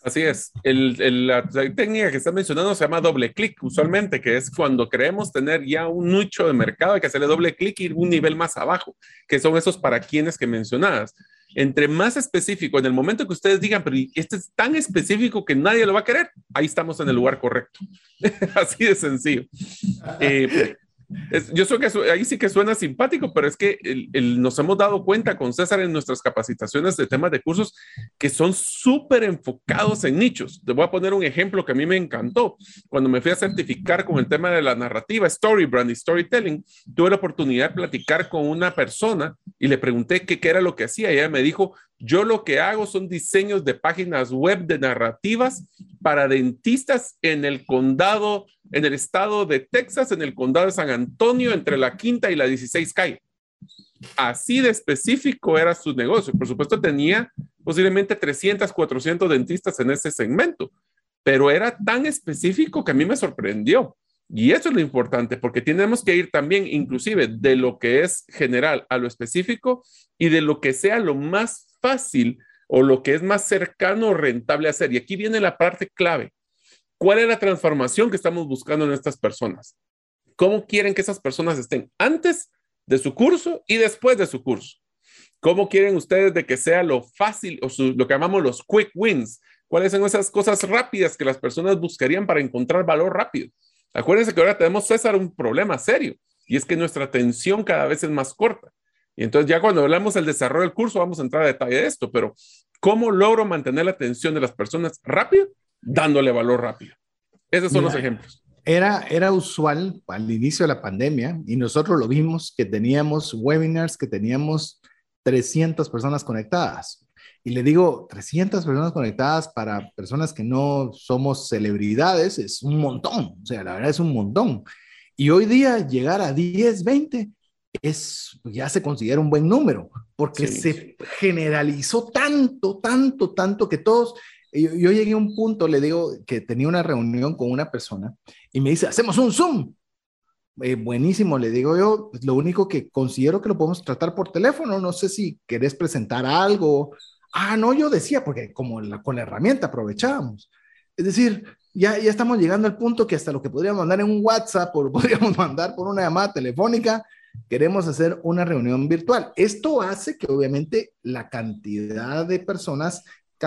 [SPEAKER 3] Así es. El, la, técnica que está mencionando se llama doble clic, usualmente, que es cuando queremos tener ya un nicho de mercado, hay que hacerle doble clic y ir un nivel más abajo, que son esos para quienes que mencionabas. Entre más específico, en el momento que ustedes digan, pero este es tan específico que nadie lo va a querer, ahí estamos en el lugar correcto. [laughs] Así de sencillo. Eh, yo sé que ahí sí que suena simpático, pero es que nos hemos dado cuenta con César en nuestras capacitaciones de temas de cursos que son súper enfocados en nichos. Te voy a poner un ejemplo que a mí me encantó. Cuando me fui a certificar con el tema de la narrativa, story brand y storytelling, tuve la oportunidad de platicar con una persona y le pregunté qué, qué era lo que hacía. Y ella me dijo, yo lo que hago son diseños de páginas web de narrativas para dentistas en el condado, en el estado de Texas, en el condado de San Antonio, entre la quinta y la 16 calle. Así de específico era su negocio. Por supuesto, tenía posiblemente 300, 400 dentistas en ese segmento, pero era tan específico que a mí me sorprendió. Y eso es lo importante, porque tenemos que ir también inclusive de lo que es general a lo específico y de lo que sea lo más fácil o lo que es más cercano o rentable hacer. Y aquí viene la parte clave. ¿Cuál es la transformación que estamos buscando en estas personas? ¿Cómo quieren que esas personas estén antes de su curso y después de su curso? ¿Cómo quieren ustedes de que sea lo fácil o lo que llamamos los quick wins? ¿Cuáles son esas cosas rápidas que las personas buscarían para encontrar valor rápido? Acuérdense que ahora tenemos, César, un problema serio y es que nuestra atención cada vez es más corta. Y entonces ya cuando hablamos del desarrollo del curso vamos a entrar a detalle de esto, pero ¿cómo logro mantener la atención de las personas rápido? Dándole valor rápido. Esos son los ejemplos.
[SPEAKER 1] Era, era usual al inicio de la pandemia y nosotros lo vimos que teníamos webinars, que teníamos 300 personas conectadas. Y le digo, 300 personas conectadas para personas que no somos celebridades es un montón, o sea, la verdad es un montón. Y hoy día llegar a 10, 20 es, ya se considera un buen número, porque se generalizó tanto, tanto, tanto que todos, yo, llegué a un punto, le digo que tenía una reunión con una persona y me dice, hacemos un Zoom. Eh, buenísimo, le digo yo, pues, lo único que considero que lo podemos tratar por teléfono, no sé si querés presentar algo. Ah, no, yo decía, porque como con la herramienta aprovechábamos. Es decir, ya, ya estamos llegando al punto que hasta lo que podríamos mandar en un WhatsApp o [laughs] podríamos mandar por una llamada telefónica, queremos hacer una reunión virtual. Esto hace que obviamente la cantidad de personas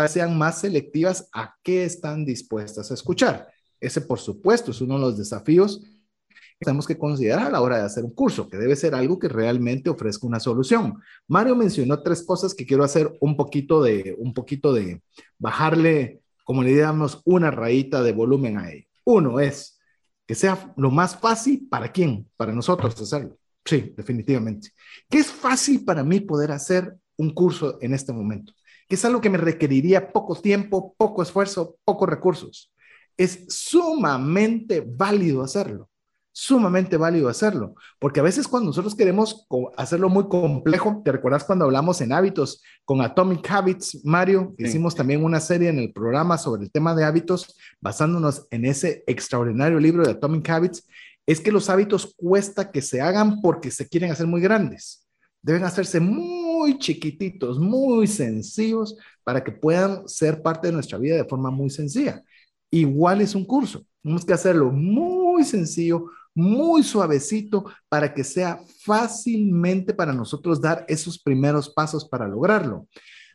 [SPEAKER 1] sean más selectivas a qué están dispuestas a escuchar. Ese, por supuesto, es uno de los desafíos que tenemos que considerar a la hora de hacer un curso, que debe ser algo que realmente ofrezca una solución. Mario mencionó tres cosas que quiero hacer un poquito de, un poquito de bajarle, como le digamos, una rayita de volumen a él. Uno es que sea lo más fácil para quién, para nosotros hacerlo. Sí, definitivamente. ¿Qué es fácil para mí poder hacer un curso en este momento? Que es algo que me requeriría poco tiempo, poco esfuerzo, pocos recursos. Es sumamente válido hacerlo sumamente válido hacerlo, porque a veces cuando nosotros queremos hacerlo muy complejo, ¿te recuerdas cuando hablamos en hábitos con Atomic Habits, Mario? Hicimos también una serie en el programa sobre el tema de hábitos, basándonos en ese extraordinario libro de Atomic Habits es que los hábitos cuesta que se hagan porque se quieren hacer muy grandes. Deben hacerse muy chiquititos, muy sencillos para que puedan ser parte de nuestra vida de forma muy sencilla. Igual es un curso. Tenemos que hacerlo muy sencillo, muy suavecito para que sea fácilmente para nosotros dar esos primeros pasos para lograrlo.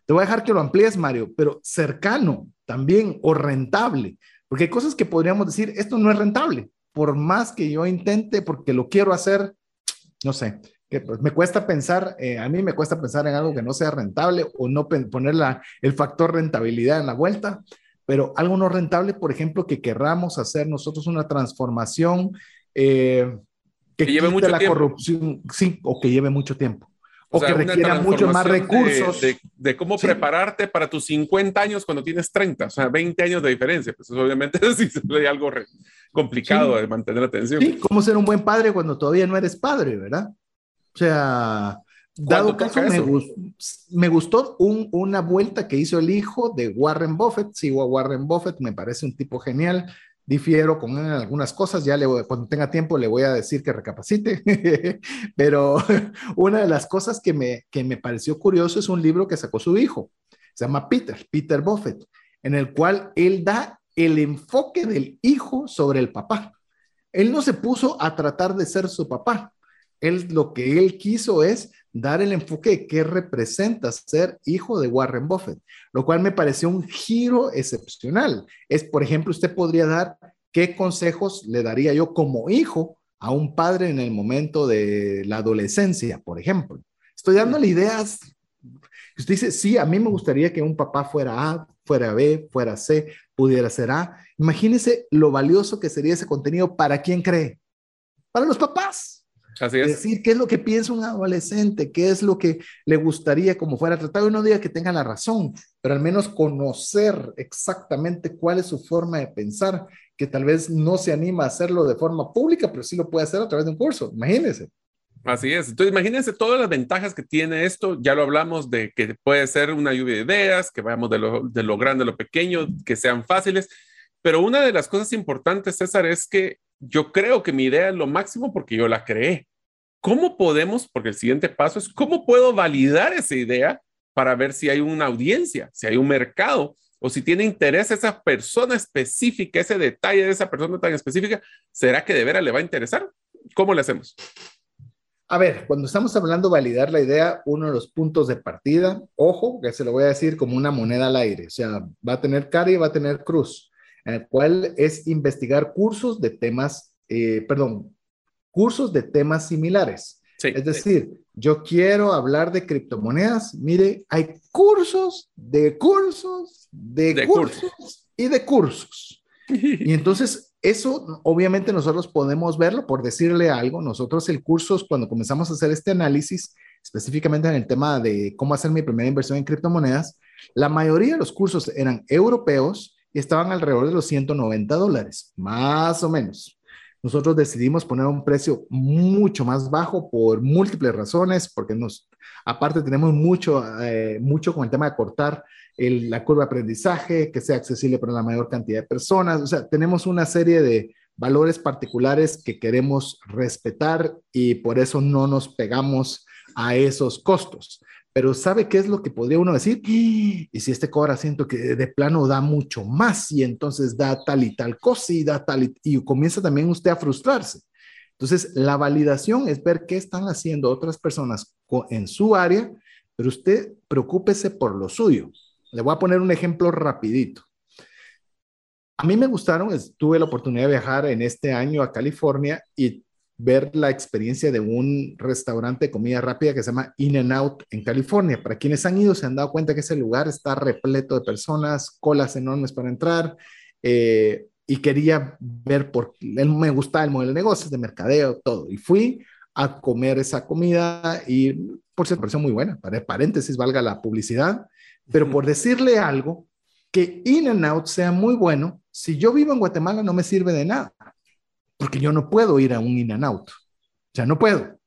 [SPEAKER 1] Te voy a dejar que lo amplíes, Mario, pero cercano también o rentable, porque hay cosas que podríamos decir, esto no es rentable, por más que yo intente, porque lo quiero hacer, no sé, que pues, me cuesta pensar, eh, a mí me cuesta pensar en algo que no sea rentable o no poner el factor rentabilidad en la vuelta, pero algo no rentable, por ejemplo, que querramos hacer nosotros una transformación eh, que, lleve mucho la corrupción, sí, o que lleve mucho tiempo. O, que requiera mucho más recursos.
[SPEAKER 3] De, cómo prepararte para tus 50 años cuando tienes 30, o sea, 20 años de diferencia. Pues obviamente [laughs] sí sería algo complicado de mantener la atención.
[SPEAKER 1] Sí, cómo ser un buen padre cuando todavía no eres padre, ¿verdad? O sea, dado caso, me, me, gustó una vuelta que hizo el hijo de Warren Buffett. Sigo a Warren Buffett, me parece un tipo genial. Difiero con algunas cosas, ya le cuando tenga tiempo le voy a decir que recapacite, [laughs] pero [laughs] una de las cosas que me, que me pareció curioso es un libro que sacó su hijo, se llama Peter, Peter Buffett, en el cual él da el enfoque del hijo sobre el papá. Él no se puso a tratar de ser su papá, él lo que él quiso es dar el enfoque de qué representa ser hijo de Warren Buffett, lo cual me pareció un giro excepcional. Es, por ejemplo, usted podría dar qué consejos le daría yo como hijo a un padre en el momento de la adolescencia, por ejemplo. Estoy dándole ideas. Usted dice, sí, a mí me gustaría que un papá fuera A, fuera B, fuera C, pudiera ser A. Imagínese lo valioso que sería ese contenido para quién cree. Para los papás
[SPEAKER 3] Así es.
[SPEAKER 1] Decir qué es lo que piensa un adolescente, qué es lo que le gustaría como fuera tratado. Y no diga que tenga la razón, pero al menos conocer exactamente cuál es su forma de pensar, que tal vez no se anima a hacerlo de forma pública, pero sí lo puede hacer a través de un curso. Imagínense.
[SPEAKER 3] Así es. Entonces, imagínense todas las ventajas que tiene esto. Ya lo hablamos de que puede ser una lluvia de ideas, que vayamos de lo, de lo grande a lo pequeño, que sean fáciles. Pero una de las cosas importantes, César, es que yo creo que mi idea es lo máximo porque yo la creé. ¿Cómo podemos, porque el siguiente paso es, ¿cómo puedo validar esa idea para ver si hay una audiencia, si hay un mercado o si tiene interés esa persona específica, ese detalle de esa persona tan específica? ¿Será que de veras le va a interesar? ¿Cómo le hacemos?
[SPEAKER 1] A ver, cuando estamos hablando de validar la idea, uno de los puntos de partida, ojo, que se lo voy a decir como una moneda al aire, o sea, va a tener cara y va a tener cruz el cual es investigar cursos de temas, eh, perdón, cursos de temas similares. es decir, yo quiero hablar de criptomonedas. Mire, hay cursos de cursos, de, cursos, y de cursos. [laughs] y entonces, eso obviamente nosotros podemos verlo por decirle algo. Nosotros el curso, cuando comenzamos a hacer este análisis, específicamente en el tema de cómo hacer mi primera inversión en criptomonedas, la mayoría de los cursos eran europeos estaban alrededor de los 190 dólares, más o menos. Nosotros decidimos poner un precio mucho más bajo por múltiples razones, porque nos, aparte tenemos mucho, eh, mucho con el tema de cortar la curva de aprendizaje, que sea accesible para la mayor cantidad de personas. O sea, tenemos una serie de valores particulares que queremos respetar y por eso no nos pegamos a esos costos pero ¿sabe qué es lo que podría uno decir? [gasps] Y si este cobra siento que de plano da mucho más y entonces da tal y tal cosa y da tal y, y comienza también usted a frustrarse. Entonces, la validación es ver qué están haciendo otras personas en su área, pero usted preocúpese por lo suyo. Le voy a poner un ejemplo rapidito. A mí me gustaron, tuve la oportunidad de viajar en este año a California y ver la experiencia de un restaurante de comida rápida que se llama In and Out en California. Para quienes han ido se han dado cuenta que ese lugar está repleto de personas, colas enormes para entrar. Eh, y quería ver por él me gustaba el modelo de negocios, de mercadeo, todo. Y fui a comer esa comida y por cierto, pareció muy buena. Para paréntesis, valga la publicidad. Pero por decirle algo, que In and Out sea muy bueno, si yo vivo en Guatemala no me sirve de nada porque yo no puedo ir a un in and out. O no puedo.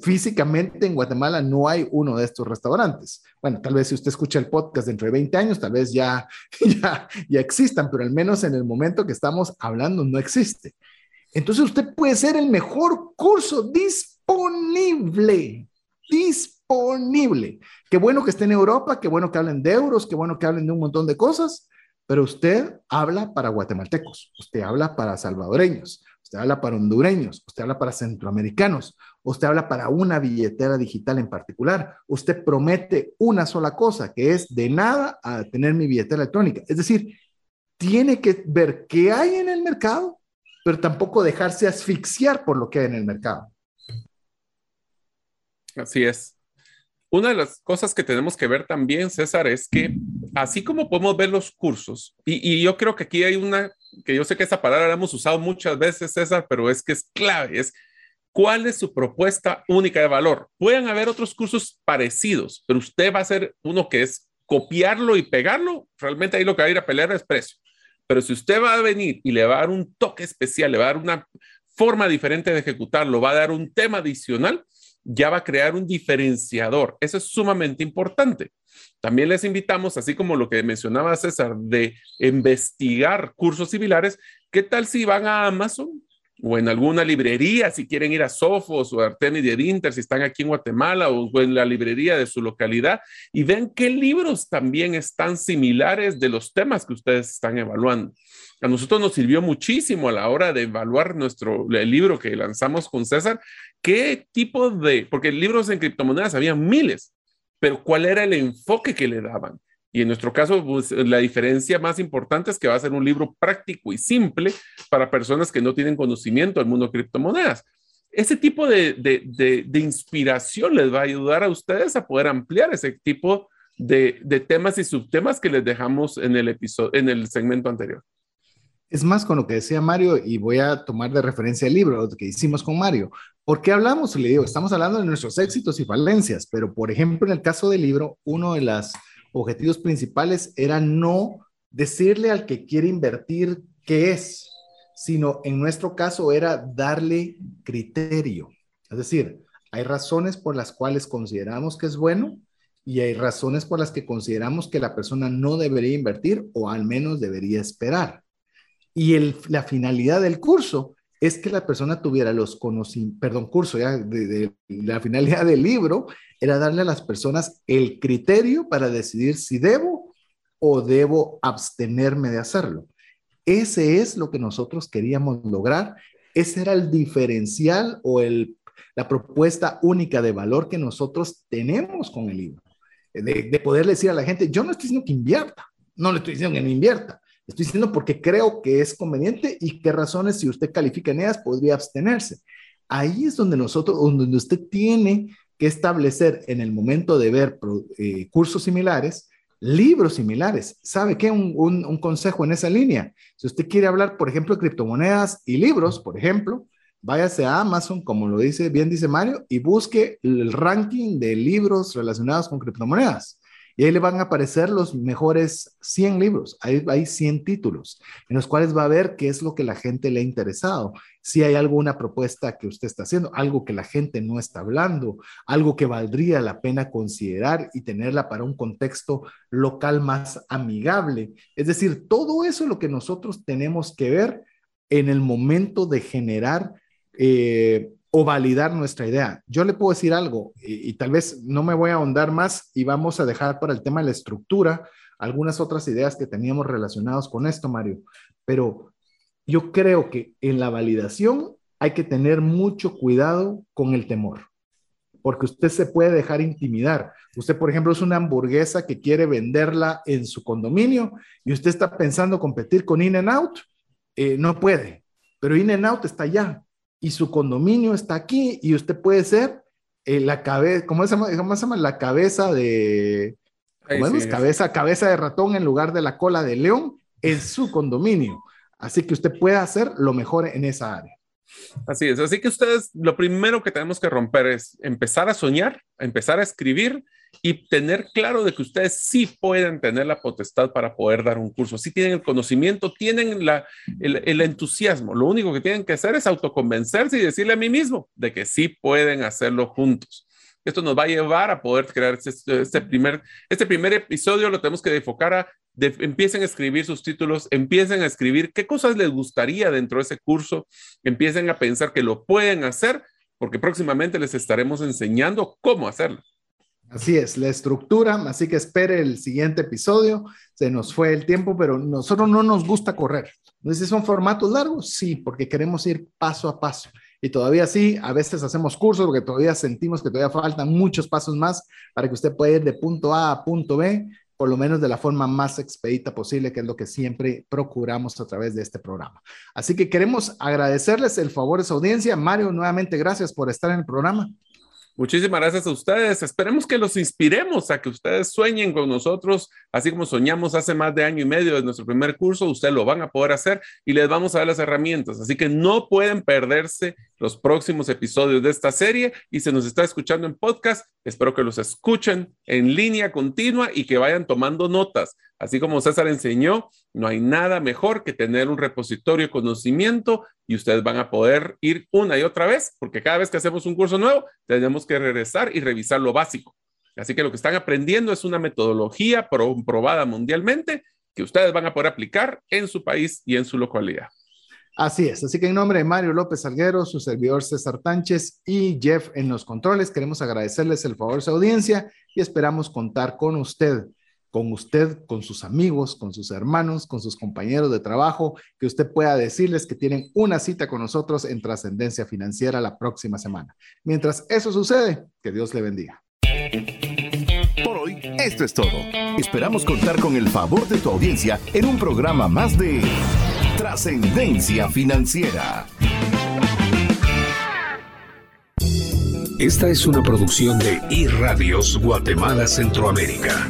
[SPEAKER 1] Físicamente en Guatemala no hay uno de estos restaurantes. Bueno, tal vez si usted escucha el podcast dentro de 20 años, tal vez ya, [laughs] ya, ya existan, pero al menos en el momento que estamos hablando no existe. Entonces usted puede ser el mejor curso disponible, disponible. Qué bueno que esté en Europa, qué bueno que hablen de euros, qué bueno que hablen de un montón de cosas, pero usted habla para guatemaltecos, usted habla para salvadoreños, usted habla para hondureños, usted habla para centroamericanos, usted habla para una billetera digital en particular, usted promete una sola cosa, que es de nada a tener mi billetera electrónica. Es decir, tiene que ver qué hay en el mercado, pero tampoco dejarse asfixiar por lo que hay en el mercado.
[SPEAKER 3] Así es. Una de las cosas que tenemos que ver también, César, es que así como podemos ver los cursos, y, yo creo que aquí hay una, que yo sé que esa palabra la hemos usado muchas veces, César, pero es que es clave, es cuál es su propuesta única de valor. Pueden haber otros cursos parecidos, pero usted va a hacer uno que es copiarlo y pegarlo. Realmente ahí lo que va a ir a pelear es precio. Pero si usted va a venir y le va a dar un toque especial, le va a dar una forma diferente de ejecutarlo, va a dar un tema adicional, ya va a crear un diferenciador. Eso es sumamente importante. También les invitamos, así como lo que mencionaba César, de investigar cursos similares. ¿Qué tal si van a Amazon o en alguna librería, si quieren ir a Sofos o a Artemis de Inter, si están aquí en Guatemala o en la librería de su localidad y ven qué libros también están similares de los temas que ustedes están evaluando. A nosotros nos sirvió muchísimo a la hora de evaluar nuestro el libro que lanzamos con César, qué tipo de, porque libros en criptomonedas había miles, pero cuál era el enfoque que le daban. Y en nuestro caso, pues, la diferencia más importante es que va a ser un libro práctico y simple para personas que no tienen conocimiento del mundo de criptomonedas. Ese tipo de, de, de, inspiración les va a ayudar a ustedes a poder ampliar ese tipo de, temas y subtemas que les dejamos en el episodio, en el segmento anterior.
[SPEAKER 1] Es más con lo que decía Mario, y voy a tomar de referencia el libro que hicimos con Mario. ¿Por qué hablamos? Le digo, estamos hablando de nuestros éxitos y falencias, pero por ejemplo, en el caso del libro, uno de los objetivos principales era no decirle al que quiere invertir qué es, sino en nuestro caso era darle criterio. Es decir, hay razones por las cuales consideramos que es bueno y hay razones por las que consideramos que la persona no debería invertir o al menos debería esperar. Y el, la finalidad del curso es que la persona tuviera los conocimientos, perdón, curso ya, de, la finalidad del libro era darle a las personas el criterio para decidir si debo o debo abstenerme de hacerlo. Ese es lo que nosotros queríamos lograr. Ese era el diferencial o el, la propuesta única de valor que nosotros tenemos con el libro. De, de poder decir a la gente, yo no estoy diciendo que invierta, no le estoy diciendo que no invierta, Estoy diciendo porque creo que es conveniente y qué razones, si usted califica en ellas, podría abstenerse. Ahí es donde nosotros, donde usted tiene que establecer en el momento de ver eh, cursos similares, libros similares. ¿Sabe qué? Un, un, consejo en esa línea. Si usted quiere hablar, por ejemplo, de criptomonedas y libros, por ejemplo, váyase a Amazon, como lo dice, bien dice Mario, y busque el ranking de libros relacionados con criptomonedas. Y ahí le van a aparecer los mejores 100 libros. Hay 100 títulos en los cuales va a ver qué es lo que la gente le ha interesado. Si hay alguna propuesta que usted está haciendo, algo que la gente no está hablando, algo que valdría la pena considerar y tenerla para un contexto local más amigable. Es decir, todo eso es lo que nosotros tenemos que ver en el momento de generar eh, o validar nuestra idea. Yo le puedo decir algo y, tal vez no me voy a ahondar más y vamos a dejar para el tema de la estructura algunas otras ideas que teníamos relacionadas con esto, Mario. Pero yo creo que en la validación hay que tener mucho cuidado con el temor, porque usted se puede dejar intimidar. Usted, por ejemplo, es una hamburguesa que quiere venderla en su condominio y usted está pensando competir con In-N-Out, eh, no puede, pero In-N-Out está allá y su condominio está aquí y usted puede ser eh, la cabeza, ¿cómo se llama? ¿Cómo se llama? La cabeza de, ¿cómo? Cabeza, cabeza de ratón en lugar de la cola de león en su condominio. Así que usted puede hacer lo mejor en esa área.
[SPEAKER 3] Así es. Así que ustedes, lo primero que tenemos que romper es empezar a soñar, empezar a escribir y tener claro de que ustedes sí pueden tener la potestad para poder dar un curso. Sí tienen el conocimiento, tienen el, entusiasmo. Lo único que tienen que hacer es autoconvencerse y decirle a mí mismo de que sí pueden hacerlo juntos. Esto nos va a llevar a poder crear este, este primer, este primer episodio, lo tenemos que enfocar a empiecen a escribir sus títulos, empiecen a escribir qué cosas les gustaría dentro de ese curso, empiecen a pensar que lo pueden hacer, porque próximamente les estaremos enseñando cómo hacerlo.
[SPEAKER 1] Así es, la estructura, así que espere el siguiente episodio. Se nos fue el tiempo, pero nosotros no nos gusta correr. Entonces, ¿son formatos largos? Sí, porque queremos ir paso a paso. Y todavía sí, a veces hacemos cursos porque todavía sentimos que todavía faltan muchos pasos más para que usted pueda ir de punto A a punto B por lo menos de la forma más expedita posible, que es lo que siempre procuramos a través de este programa. Así que queremos agradecerles el favor de su audiencia. Mario, nuevamente gracias por estar en el programa.
[SPEAKER 3] Muchísimas gracias a ustedes. Esperemos que los inspiremos a que ustedes sueñen con nosotros, así como soñamos hace más de año y medio de nuestro primer curso. Ustedes lo van a poder hacer y les vamos a dar las herramientas. Así que no pueden perderse los próximos episodios de esta serie y se nos está escuchando en podcast. Espero que los escuchen en línea continua y que vayan tomando notas. Así como César enseñó, no hay nada mejor que tener un repositorio de conocimiento y ustedes van a poder ir una y otra vez, porque cada vez que hacemos un curso nuevo, tenemos que regresar y revisar lo básico. Así que lo que están aprendiendo es una metodología probada mundialmente que ustedes van a poder aplicar en su país y en su localidad.
[SPEAKER 1] Así es, así que en nombre de Mario López Salguero, su servidor César Tánchez y Jeff en los controles, queremos agradecerles el favor de su audiencia y esperamos contar con usted con usted, con sus amigos, con sus hermanos, con sus compañeros de trabajo, que usted pueda decirles que tienen una cita con nosotros en Trascendencia Financiera la próxima semana. Mientras eso sucede, que Dios le bendiga.
[SPEAKER 2] Por hoy, esto es todo. Esperamos contar con el favor de tu audiencia en un programa más de Trascendencia Financiera.
[SPEAKER 5] Esta es una producción de iRadios Guatemala Centroamérica.